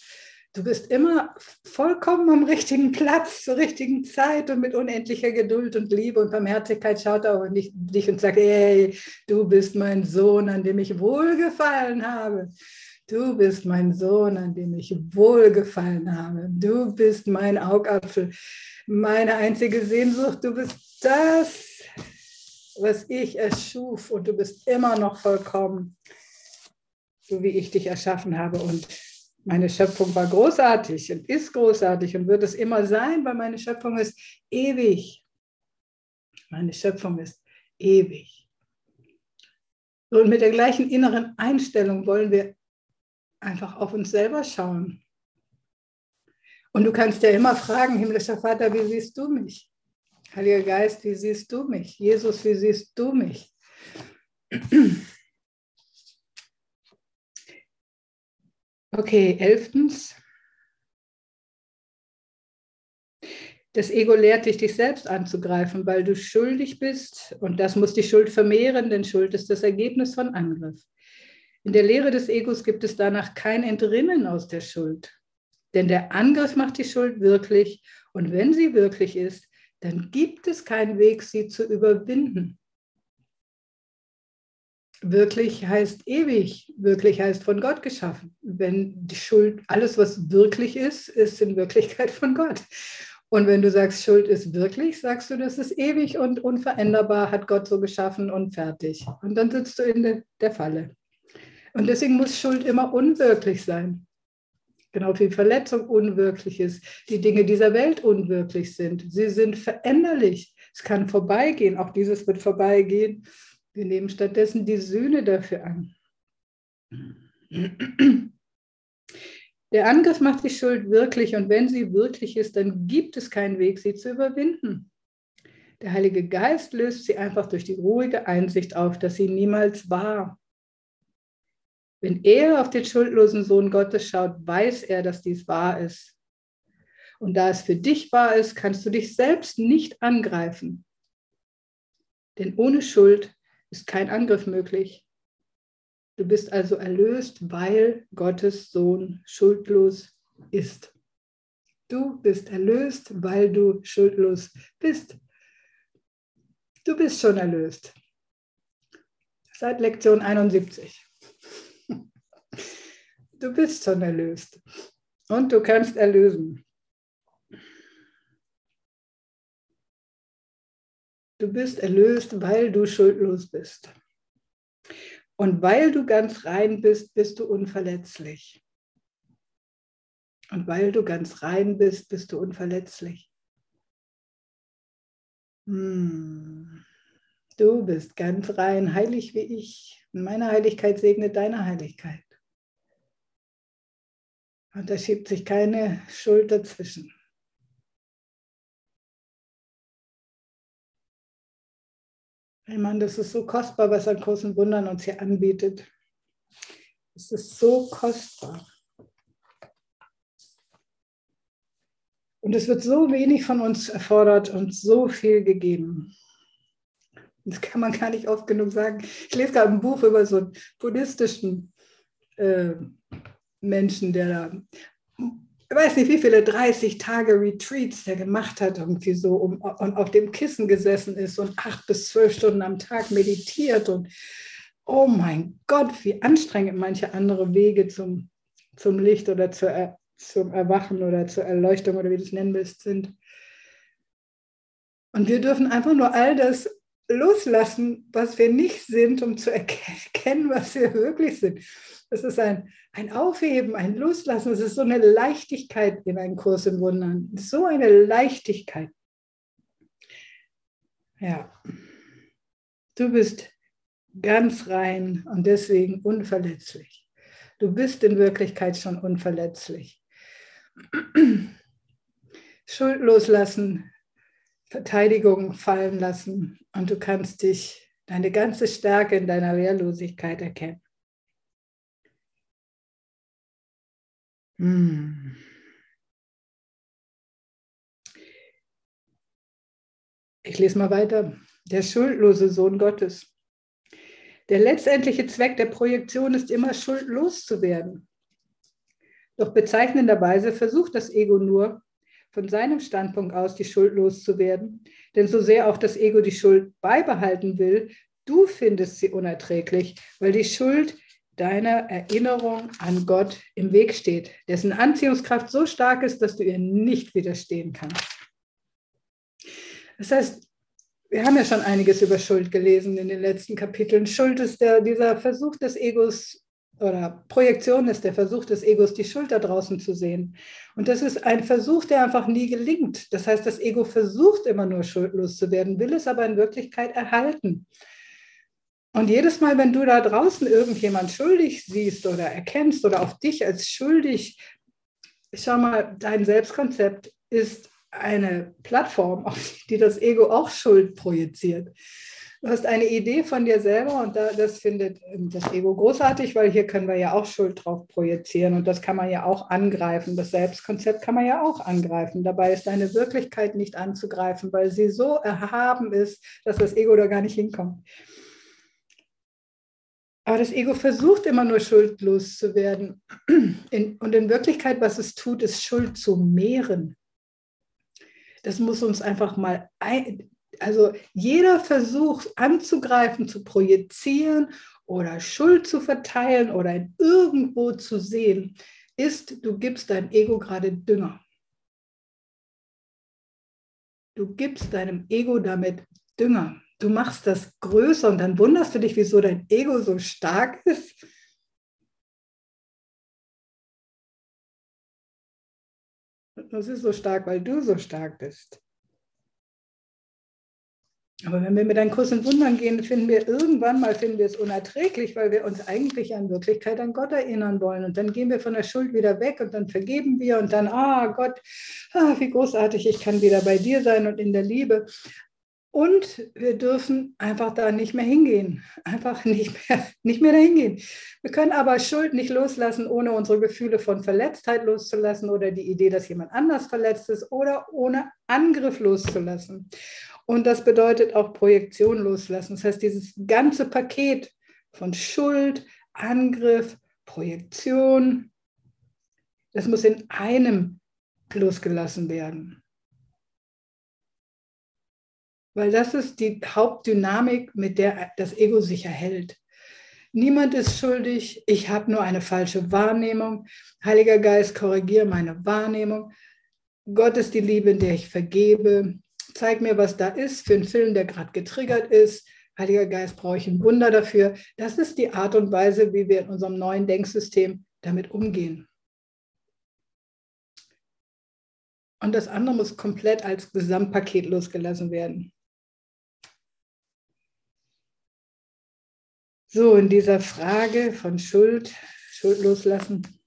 du bist immer vollkommen am richtigen Platz, zur richtigen Zeit und mit unendlicher Geduld und Liebe und Barmherzigkeit schaut er auf dich und sagt, hey, du bist mein Sohn, an dem ich wohlgefallen habe. Du bist mein Sohn, an dem ich wohlgefallen habe. Du bist mein Augapfel meine einzige Sehnsucht. Du bist das, was ich erschuf und du bist immer noch vollkommen, so wie ich dich erschaffen habe. Und meine Schöpfung war großartig und ist großartig und wird es immer sein, weil meine Schöpfung ist ewig. Meine Schöpfung ist ewig. Und mit der gleichen inneren Einstellung wollen wir einfach auf uns selber schauen und du kannst ja immer fragen, himmlischer Vater, wie siehst du mich? Heiliger Geist, wie siehst du mich? Jesus, wie siehst du mich? Okay, elftens. Das Ego lehrt dich, dich selbst anzugreifen, weil du schuldig bist. Und das muss die Schuld vermehren, denn Schuld ist das Ergebnis von Angriff. In der Lehre des Egos gibt es danach kein Entrinnen aus der Schuld. Denn der Angriff macht die Schuld wirklich. Und wenn sie wirklich ist, dann gibt es keinen Weg, sie zu überwinden. Wirklich heißt ewig, wirklich heißt von Gott geschaffen. Wenn die Schuld, alles was wirklich ist, ist in Wirklichkeit von Gott. Und wenn du sagst, Schuld ist wirklich, sagst du, das ist ewig und unveränderbar, hat Gott so geschaffen und fertig. Und dann sitzt du in de, der Falle. Und deswegen muss Schuld immer unwirklich sein. Genau wie Verletzung unwirklich ist, die Dinge dieser Welt unwirklich sind. Sie sind veränderlich. Es kann vorbeigehen, auch dieses wird vorbeigehen. Wir nehmen stattdessen die Sühne dafür an. Der Angriff macht die Schuld wirklich und wenn sie wirklich ist, dann gibt es keinen Weg, sie zu überwinden. Der Heilige Geist löst sie einfach durch die ruhige Einsicht auf, dass sie niemals war. Wenn er auf den schuldlosen Sohn Gottes schaut, weiß er, dass dies wahr ist. Und da es für dich wahr ist, kannst du dich selbst nicht angreifen. Denn ohne Schuld ist kein Angriff möglich. Du bist also erlöst, weil Gottes Sohn schuldlos ist. Du bist erlöst, weil du schuldlos bist. Du bist schon erlöst. Seit Lektion 71. Du bist schon erlöst. Und du kannst erlösen. Du bist erlöst, weil du schuldlos bist. Und weil du ganz rein bist, bist du unverletzlich. Und weil du ganz rein bist, bist du unverletzlich. Hm. Du bist ganz rein, heilig wie ich. Und meine Heiligkeit segnet deine Heiligkeit. Und da schiebt sich keine Schuld dazwischen. Ich meine, das ist so kostbar, was an großen Wundern uns hier anbietet. Es ist so kostbar. Und es wird so wenig von uns erfordert und so viel gegeben. Das kann man gar nicht oft genug sagen. Ich lese gerade ein Buch über so einen buddhistischen äh, Menschen, der da, weiß nicht wie viele, 30 Tage Retreats der gemacht hat, irgendwie so, um, und auf dem Kissen gesessen ist und acht bis zwölf Stunden am Tag meditiert und oh mein Gott, wie anstrengend manche andere Wege zum, zum Licht oder zur, zum Erwachen oder zur Erleuchtung oder wie du es nennen willst sind. Und wir dürfen einfach nur all das loslassen, was wir nicht sind, um zu erkennen, was wir wirklich sind. Es ist ein, ein Aufheben, ein Loslassen. Es ist so eine Leichtigkeit in einem Kurs in Wundern. So eine Leichtigkeit. Ja, du bist ganz rein und deswegen unverletzlich. Du bist in Wirklichkeit schon unverletzlich. Schuld loslassen Verteidigung fallen lassen und du kannst dich, deine ganze Stärke in deiner Wehrlosigkeit erkennen. Hm. Ich lese mal weiter. Der schuldlose Sohn Gottes. Der letztendliche Zweck der Projektion ist immer schuldlos zu werden. Doch bezeichnenderweise versucht das Ego nur, von seinem Standpunkt aus die Schuld loszuwerden. Denn so sehr auch das Ego die Schuld beibehalten will, du findest sie unerträglich, weil die Schuld deiner Erinnerung an Gott im Weg steht, dessen Anziehungskraft so stark ist, dass du ihr nicht widerstehen kannst. Das heißt, wir haben ja schon einiges über Schuld gelesen in den letzten Kapiteln. Schuld ist der, dieser Versuch des Egos, oder Projektion ist der Versuch des Egos, die Schuld da draußen zu sehen. Und das ist ein Versuch, der einfach nie gelingt. Das heißt, das Ego versucht immer nur schuldlos zu werden, will es aber in Wirklichkeit erhalten. Und jedes Mal, wenn du da draußen irgendjemand schuldig siehst oder erkennst oder auf dich als schuldig, schau mal, dein Selbstkonzept ist eine Plattform, auf die das Ego auch Schuld projiziert. Du hast eine Idee von dir selber und das findet ähm, das Ego großartig, weil hier können wir ja auch Schuld drauf projizieren und das kann man ja auch angreifen. Das Selbstkonzept kann man ja auch angreifen. Dabei ist deine Wirklichkeit nicht anzugreifen, weil sie so erhaben ist, dass das Ego da gar nicht hinkommt. Aber das Ego versucht immer nur schuldlos zu werden. und in Wirklichkeit, was es tut, ist Schuld zu mehren. Das muss uns einfach mal ein, also jeder Versuch anzugreifen, zu projizieren oder Schuld zu verteilen oder irgendwo zu sehen, ist, du gibst deinem Ego gerade Dünger. Du gibst deinem Ego damit Dünger. Du machst das größer und dann wunderst du dich, wieso dein Ego so stark ist. Das ist so stark, weil du so stark bist. Aber wenn wir mit einem Kurs in Wundern gehen, finden wir irgendwann mal finden wir es unerträglich, weil wir uns eigentlich in Wirklichkeit an Gott erinnern wollen. Und dann gehen wir von der Schuld wieder weg und dann vergeben wir und dann, ah Gott, ah, wie großartig, ich kann wieder bei dir sein und in der Liebe. Und wir dürfen einfach da nicht mehr hingehen, einfach nicht mehr, nicht mehr dahin gehen. Wir können aber Schuld nicht loslassen, ohne unsere Gefühle von Verletztheit loszulassen oder die Idee, dass jemand anders verletzt ist oder ohne Angriff loszulassen. Und das bedeutet auch Projektion loslassen. Das heißt, dieses ganze Paket von Schuld, Angriff, Projektion, das muss in einem losgelassen werden. Weil das ist die Hauptdynamik, mit der das Ego sich erhält. Niemand ist schuldig, ich habe nur eine falsche Wahrnehmung. Heiliger Geist, korrigiere meine Wahrnehmung. Gott ist die Liebe, in der ich vergebe zeig mir, was da ist für einen Film, der gerade getriggert ist. Heiliger Geist, brauche ich ein Wunder dafür. Das ist die Art und Weise, wie wir in unserem neuen Denksystem damit umgehen. Und das andere muss komplett als Gesamtpaket losgelassen werden. So, in dieser Frage von Schuld, Schuld loslassen,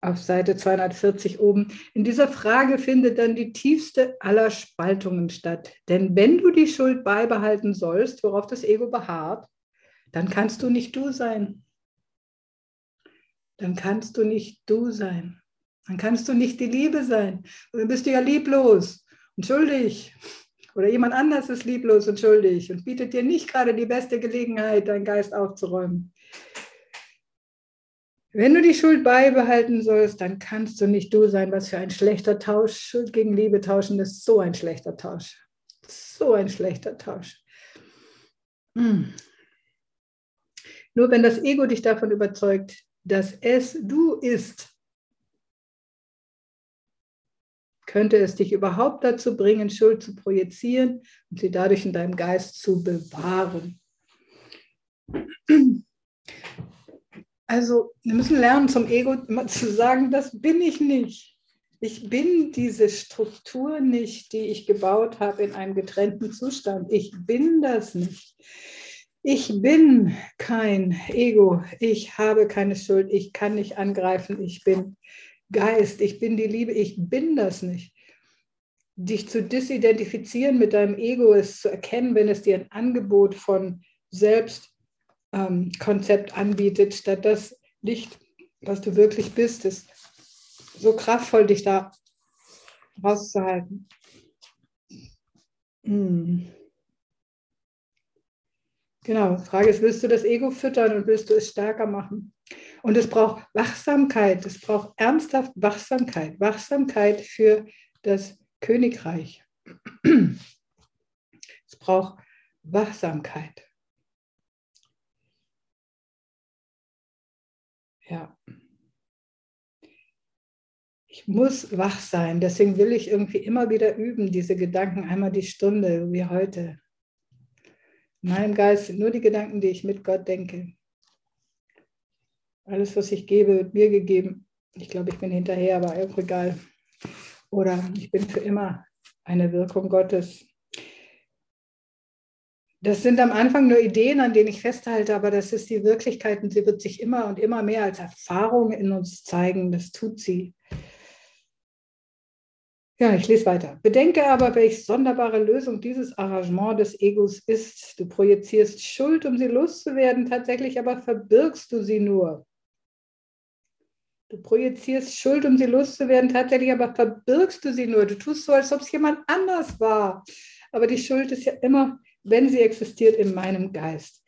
auf Seite 240 oben. In dieser Frage findet dann die tiefste aller Spaltungen statt. Denn wenn du die Schuld beibehalten sollst, worauf das Ego beharrt, dann kannst du nicht du sein. Dann kannst du nicht du sein. Dann kannst du nicht die Liebe sein. Und dann bist du ja lieblos und schuldig Oder jemand anders ist lieblos und schuldig und bietet dir nicht gerade die beste Gelegenheit, deinen Geist aufzuräumen. Wenn du die Schuld beibehalten sollst, dann kannst du nicht du sein. Was für ein schlechter Tausch. Schuld gegen Liebe tauschen ist so ein schlechter Tausch. So ein schlechter Tausch. Hm. Nur wenn das Ego dich davon überzeugt, dass es du ist, könnte es dich überhaupt dazu bringen, Schuld zu projizieren und sie dadurch in deinem Geist zu bewahren. Also wir müssen lernen, zum Ego immer zu sagen, das bin ich nicht. Ich bin diese Struktur nicht, die ich gebaut habe in einem getrennten Zustand. Ich bin das nicht. Ich bin kein Ego. Ich habe keine Schuld. Ich kann nicht angreifen. Ich bin Geist. Ich bin die Liebe. Ich bin das nicht. Dich zu disidentifizieren mit deinem Ego ist zu erkennen, wenn es dir ein Angebot von Selbst ähm, Konzept anbietet, statt das Licht, was du wirklich bist, ist so kraftvoll, dich da rauszuhalten. Hm. Genau, Frage ist, willst du das Ego füttern und willst du es stärker machen? Und es braucht Wachsamkeit, es braucht ernsthaft Wachsamkeit, Wachsamkeit für das Königreich. Es braucht Wachsamkeit. Ja. Ich muss wach sein. Deswegen will ich irgendwie immer wieder üben, diese Gedanken einmal die Stunde, wie heute. In meinem Geist sind nur die Gedanken, die ich mit Gott denke. Alles, was ich gebe, wird mir gegeben. Ich glaube, ich bin hinterher, aber auch egal. Oder ich bin für immer eine Wirkung Gottes. Das sind am Anfang nur Ideen, an denen ich festhalte, aber das ist die Wirklichkeit und sie wird sich immer und immer mehr als Erfahrung in uns zeigen. Das tut sie. Ja, ich lese weiter. Bedenke aber, welche sonderbare Lösung dieses Arrangement des Egos ist. Du projizierst Schuld, um sie loszuwerden, tatsächlich aber verbirgst du sie nur. Du projizierst Schuld, um sie loszuwerden, tatsächlich aber verbirgst du sie nur. Du tust so, als ob es jemand anders war. Aber die Schuld ist ja immer wenn sie existiert in meinem Geist.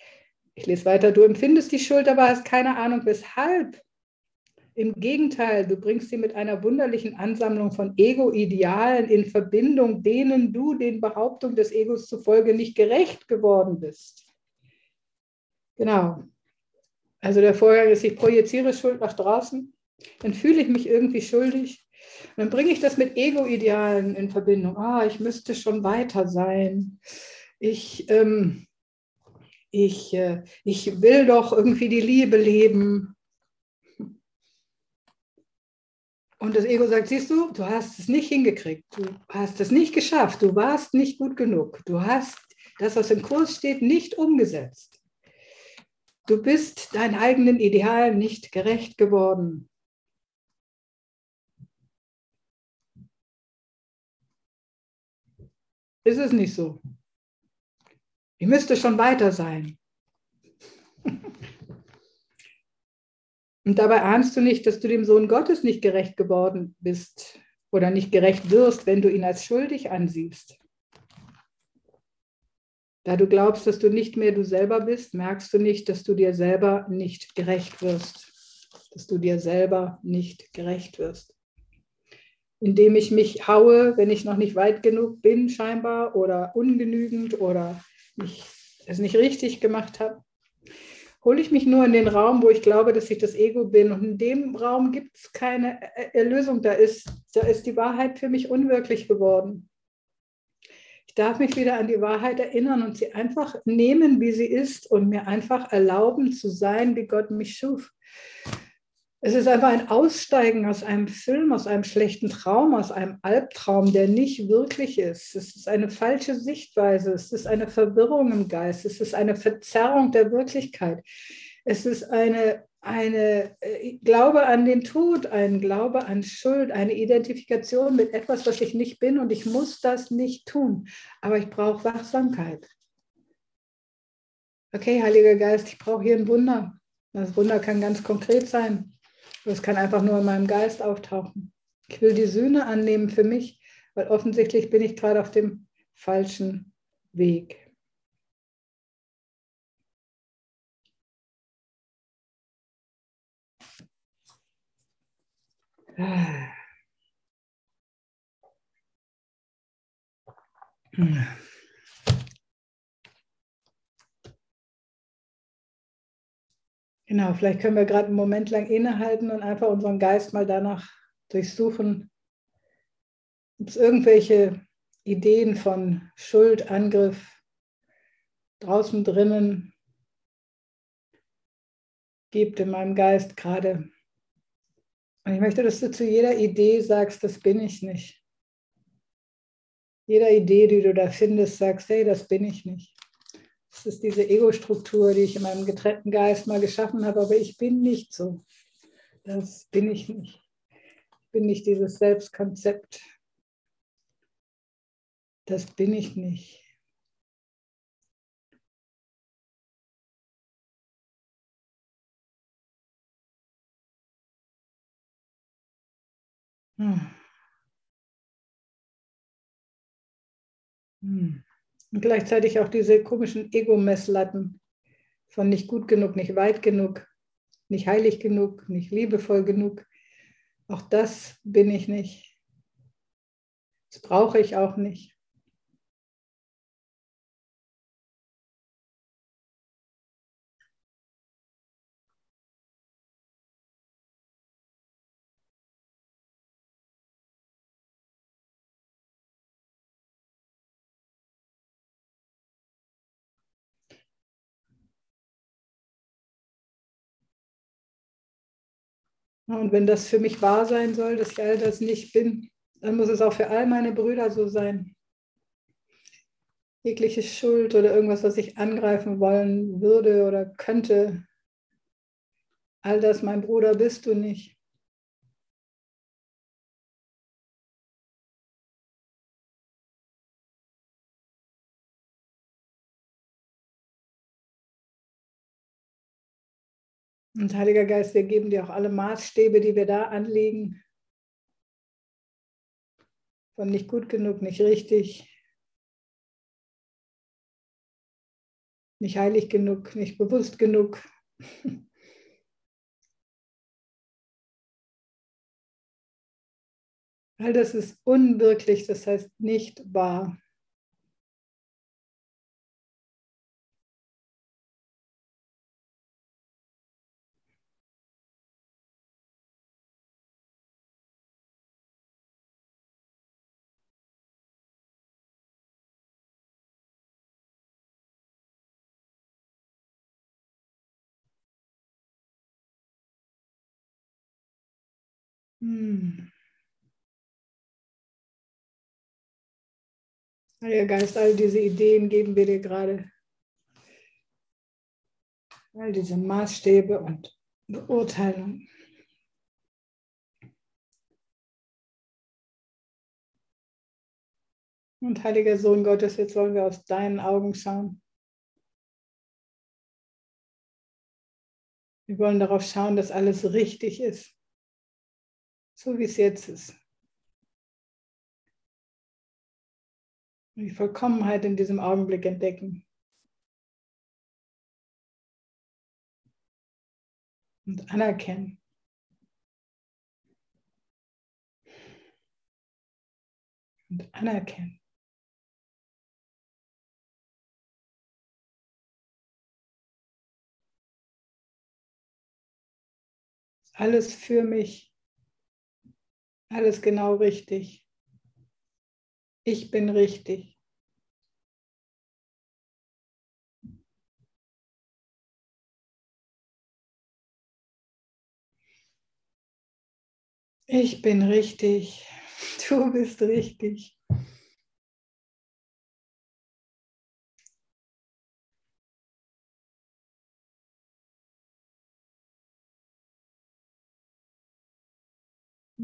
Ich lese weiter, du empfindest die Schuld, aber hast keine Ahnung, weshalb. Im Gegenteil, du bringst sie mit einer wunderlichen Ansammlung von Ego-Idealen in Verbindung, denen du den Behauptungen des Egos zufolge nicht gerecht geworden bist. Genau. Also der Vorgang ist, ich projiziere Schuld nach draußen, dann fühle ich mich irgendwie schuldig. Dann bringe ich das mit Ego-Idealen in Verbindung. Ah, ich müsste schon weiter sein ich, ähm, ich, äh, ich will doch irgendwie die Liebe leben. Und das Ego sagt, siehst du, du hast es nicht hingekriegt, du hast es nicht geschafft, du warst nicht gut genug, du hast das, was im Kurs steht, nicht umgesetzt. Du bist deinen eigenen Idealen nicht gerecht geworden. Ist es nicht so? Ich müsste schon weiter sein. Und dabei ahnst du nicht, dass du dem Sohn Gottes nicht gerecht geworden bist oder nicht gerecht wirst, wenn du ihn als schuldig ansiehst. Da du glaubst, dass du nicht mehr du selber bist, merkst du nicht, dass du dir selber nicht gerecht wirst. Dass du dir selber nicht gerecht wirst. Indem ich mich haue, wenn ich noch nicht weit genug bin, scheinbar, oder ungenügend oder ich es nicht richtig gemacht habe, hole ich mich nur in den Raum, wo ich glaube, dass ich das Ego bin. Und in dem Raum gibt es keine Erlösung. Da ist, da ist die Wahrheit für mich unwirklich geworden. Ich darf mich wieder an die Wahrheit erinnern und sie einfach nehmen, wie sie ist und mir einfach erlauben zu sein, wie Gott mich schuf. Es ist einfach ein Aussteigen aus einem Film, aus einem schlechten Traum, aus einem Albtraum, der nicht wirklich ist. Es ist eine falsche Sichtweise, es ist eine Verwirrung im Geist, es ist eine Verzerrung der Wirklichkeit. Es ist eine, eine äh, Glaube an den Tod, ein Glaube an Schuld, eine Identifikation mit etwas, was ich nicht bin und ich muss das nicht tun. Aber ich brauche Wachsamkeit. Okay, Heiliger Geist, ich brauche hier ein Wunder. Das Wunder kann ganz konkret sein. Das kann einfach nur in meinem Geist auftauchen. Ich will die Sühne annehmen für mich, weil offensichtlich bin ich gerade auf dem falschen Weg. Genau, vielleicht können wir gerade einen Moment lang innehalten und einfach unseren Geist mal danach durchsuchen, ob es irgendwelche Ideen von Schuld, Angriff draußen drinnen gibt in meinem Geist gerade. Und ich möchte, dass du zu jeder Idee sagst, das bin ich nicht. Jeder Idee, die du da findest, sagst, hey, das bin ich nicht. Das ist diese Ego-Struktur, die ich in meinem getrennten Geist mal geschaffen habe, aber ich bin nicht so. Das bin ich nicht. Ich bin nicht dieses Selbstkonzept. Das bin ich nicht. Hm. Hm. Und gleichzeitig auch diese komischen Ego-Messlatten von nicht gut genug, nicht weit genug, nicht heilig genug, nicht liebevoll genug. Auch das bin ich nicht. Das brauche ich auch nicht. Und wenn das für mich wahr sein soll, dass ich all das nicht bin, dann muss es auch für all meine Brüder so sein. Jegliche Schuld oder irgendwas, was ich angreifen wollen würde oder könnte, all das, mein Bruder, bist du nicht. Und Heiliger Geist, wir geben dir auch alle Maßstäbe, die wir da anlegen. Von nicht gut genug, nicht richtig, nicht heilig genug, nicht bewusst genug. All das ist unwirklich, das heißt nicht wahr. Heiliger Geist, all diese Ideen geben wir dir gerade. All diese Maßstäbe und Beurteilungen. Und heiliger Sohn Gottes, jetzt wollen wir aus deinen Augen schauen. Wir wollen darauf schauen, dass alles richtig ist so wie es jetzt ist. Die Vollkommenheit in diesem Augenblick entdecken. Und anerkennen. Und anerkennen. Alles für mich. Alles genau richtig. Ich bin richtig. Ich bin richtig. Du bist richtig.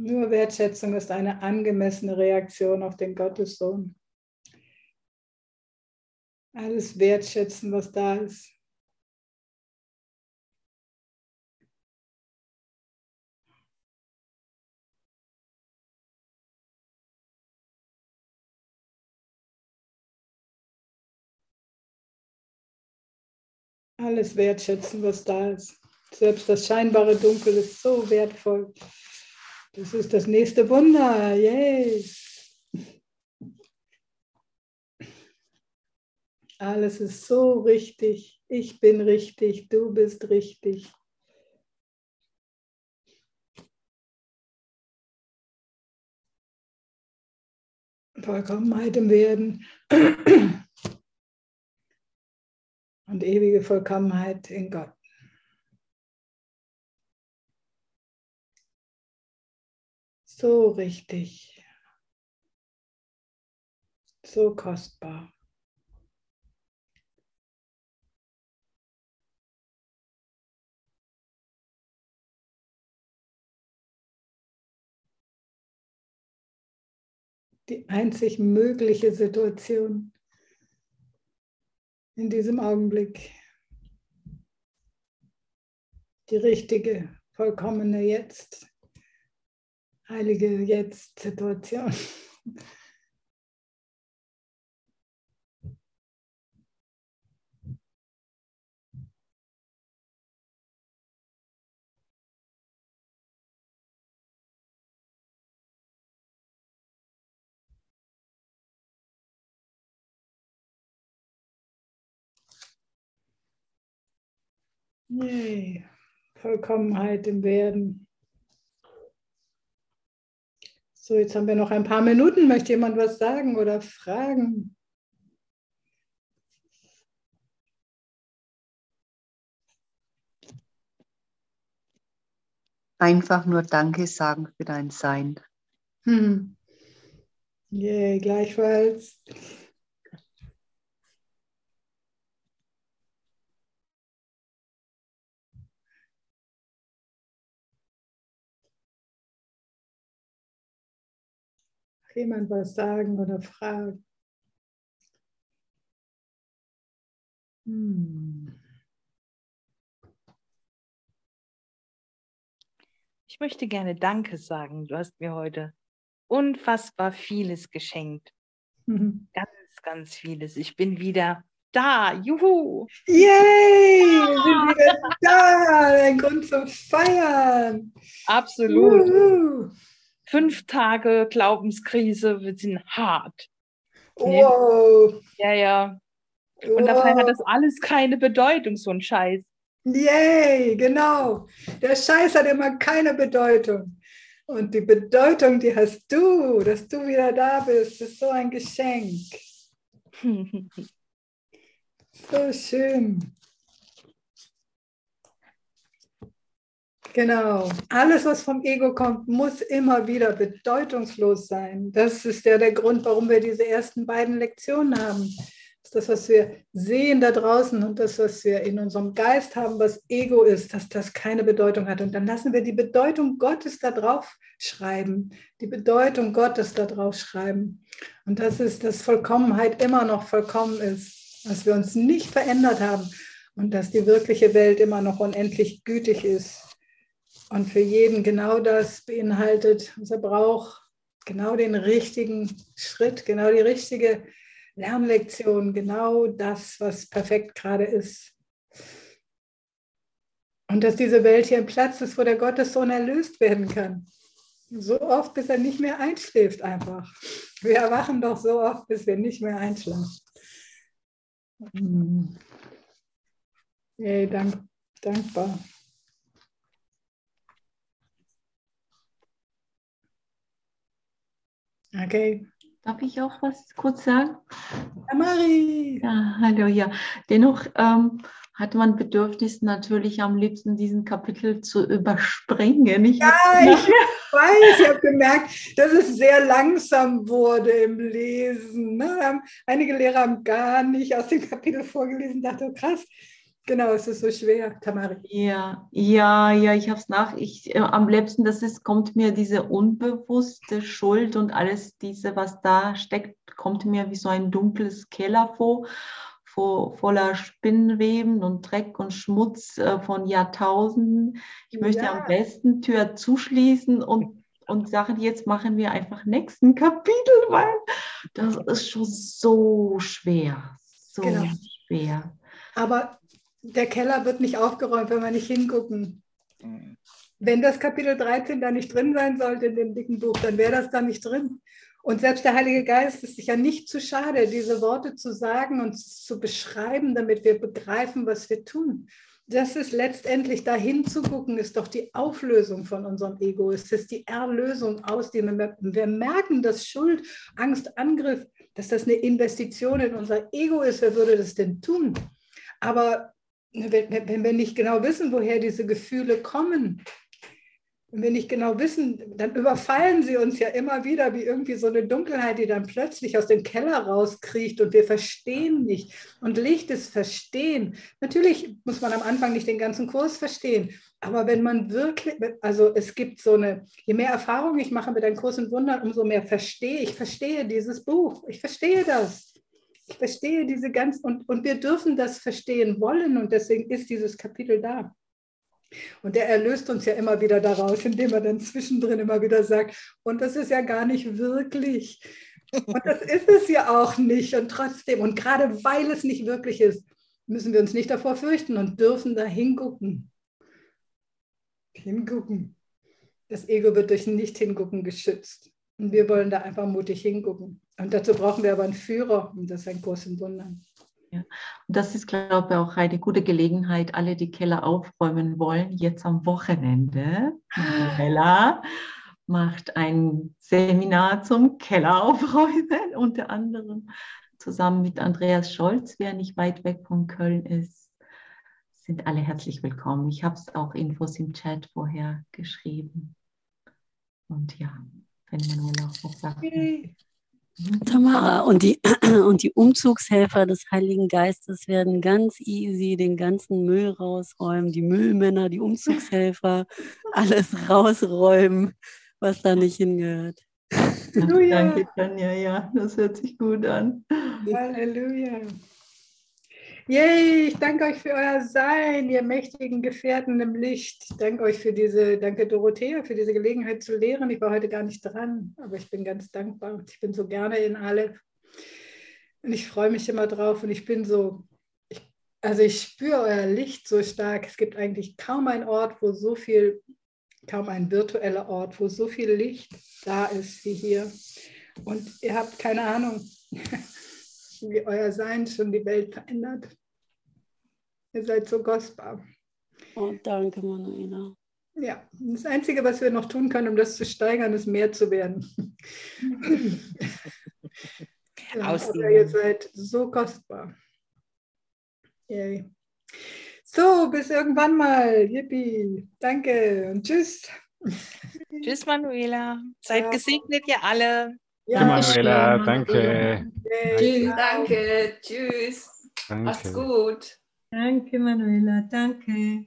Nur Wertschätzung ist eine angemessene Reaktion auf den Gottessohn. Alles wertschätzen, was da ist. Alles wertschätzen, was da ist. Selbst das scheinbare Dunkel ist so wertvoll. Das ist das nächste Wunder. Yay! Alles ist so richtig. Ich bin richtig. Du bist richtig. Vollkommenheit im Werden und ewige Vollkommenheit in Gott. So richtig, so kostbar. die einzig mögliche Situation in diesem Augenblick. Die richtige, vollkommene Jetzt, heilige Jetzt-Situation. Yay. Vollkommenheit im Werden. So, jetzt haben wir noch ein paar Minuten. Möchte jemand was sagen oder fragen? Einfach nur Danke sagen für dein Sein. Hm. Yay, gleichfalls. Jemand was sagen oder fragen? Hm. Ich möchte gerne Danke sagen. Du hast mir heute unfassbar vieles geschenkt. Mhm. Ganz, ganz vieles. Ich bin wieder da. Juhu! Yay! Wir sind wieder da. Ein Grund zum Feiern. Absolut. Juhu fünf Tage Glaubenskrise, wir sind hart. Wow. Ja, ja. Und wow. dabei hat das alles keine Bedeutung, so ein Scheiß. Yay, genau. Der Scheiß hat immer keine Bedeutung. Und die Bedeutung, die hast du, dass du wieder da bist, ist so ein Geschenk. so schön. Genau. Alles, was vom Ego kommt, muss immer wieder bedeutungslos sein. Das ist ja der Grund, warum wir diese ersten beiden Lektionen haben. Das ist das, was wir sehen da draußen und das, was wir in unserem Geist haben, was Ego ist, dass das keine Bedeutung hat. Und dann lassen wir die Bedeutung Gottes da drauf schreiben, die Bedeutung Gottes da drauf schreiben. Und das ist, dass Vollkommenheit immer noch vollkommen ist, dass wir uns nicht verändert haben und dass die wirkliche Welt immer noch unendlich gütig ist und für jeden genau das beinhaltet, was er braucht, genau den richtigen Schritt, genau die richtige Lernlektion, genau das, was perfekt gerade ist. Und dass diese Welt hier ein Platz ist, wo der Gottessohn erlöst werden kann. So oft, bis er nicht mehr einschläft einfach. Wir erwachen doch so oft, bis wir nicht mehr einschlafen. Hey, dank, dankbar. Okay. Darf ich auch was kurz sagen? Ja, Marie. Ja, hallo, ja. Dennoch ähm, hat man Bedürfnis natürlich am liebsten diesen Kapitel zu überspringen. Ich ja, ich weiß, ich habe gemerkt, dass es sehr langsam wurde im Lesen. Ne? Einige Lehrer haben gar nicht aus dem Kapitel vorgelesen, dachte, oh, krass, Genau, es ist so schwer, Tamari. Ja, ja, ja, ich habe es nach. Ich, äh, am liebsten, das ist, kommt mir diese unbewusste Schuld und alles diese, was da steckt, kommt mir wie so ein dunkles Keller vor, vor voller Spinnenweben und Dreck und Schmutz äh, von Jahrtausenden. Ich möchte ja. am besten Tür zuschließen und, und sagen, jetzt machen wir einfach nächsten Kapitel, weil das ist schon so schwer, so genau. schwer. Aber der Keller wird nicht aufgeräumt, wenn wir nicht hingucken. Mhm. Wenn das Kapitel 13 da nicht drin sein sollte in dem dicken Buch, dann wäre das da nicht drin. Und selbst der Heilige Geist ist sich ja nicht zu schade, diese Worte zu sagen und zu beschreiben, damit wir begreifen, was wir tun. Das ist letztendlich dahin zu gucken, ist doch die Auflösung von unserem Ego. Es ist die Erlösung aus dem. Wir merken, dass Schuld, Angst, Angriff, dass das eine Investition in unser Ego ist. Wer würde das denn tun? Aber wenn wir nicht genau wissen, woher diese Gefühle kommen, wenn wir nicht genau wissen, dann überfallen sie uns ja immer wieder wie irgendwie so eine Dunkelheit, die dann plötzlich aus dem Keller rauskriecht und wir verstehen nicht. Und Licht ist Verstehen. Natürlich muss man am Anfang nicht den ganzen Kurs verstehen, aber wenn man wirklich, also es gibt so eine, je mehr Erfahrung ich mache mit einem Kurs in Wundern, umso mehr verstehe ich, verstehe dieses Buch. Ich verstehe das. Ich verstehe diese ganz, und, und wir dürfen das verstehen wollen und deswegen ist dieses Kapitel da. Und der erlöst uns ja immer wieder daraus, indem er dann zwischendrin immer wieder sagt, und das ist ja gar nicht wirklich. Und das ist es ja auch nicht. Und trotzdem, und gerade weil es nicht wirklich ist, müssen wir uns nicht davor fürchten und dürfen da hingucken. Hingucken. Das Ego wird durch Nicht-Hingucken geschützt. Und wir wollen da einfach mutig hingucken. Und dazu brauchen wir aber einen Führer. Und das ist ein Kurs in Wundern. Ja. Und das ist, glaube ich, auch eine gute Gelegenheit, alle, die Keller aufräumen wollen, jetzt am Wochenende. Manuela macht ein Seminar zum Keller aufräumen, unter anderem zusammen mit Andreas Scholz, wer nicht weit weg von Köln ist. Sind alle herzlich willkommen. Ich habe es auch Infos im Chat vorher geschrieben. Und ja, wenn Manuela auch noch sagt. Okay. Tamara, und die, und die Umzugshelfer des Heiligen Geistes werden ganz easy den ganzen Müll rausräumen, die Müllmänner, die Umzugshelfer, alles rausräumen, was da nicht hingehört. Halleluja. Danke, Tanja, ja, das hört sich gut an. Halleluja. Yay, ich danke euch für euer Sein, ihr mächtigen Gefährten im Licht. Ich danke euch für diese, danke Dorothea, für diese Gelegenheit zu lehren. Ich war heute gar nicht dran, aber ich bin ganz dankbar. Ich bin so gerne in alle. Und ich freue mich immer drauf und ich bin so, ich, also ich spüre euer Licht so stark. Es gibt eigentlich kaum einen Ort, wo so viel, kaum ein virtueller Ort, wo so viel Licht da ist wie hier. Und ihr habt keine Ahnung, wie euer Sein schon die Welt verändert. Ihr seid so kostbar. Oh, danke, Manuela. Ja, das Einzige, was wir noch tun können, um das zu steigern, ist mehr zu werden. aber ihr seid so kostbar. Yay. So, bis irgendwann mal. Yippie. Danke und tschüss. Tschüss, Manuela. Seid ja. gesegnet, ihr alle. Ja, Manuela, danke. Tschüss. Danke, tschüss. Danke. Mach's gut. Danke, Manuela, danke.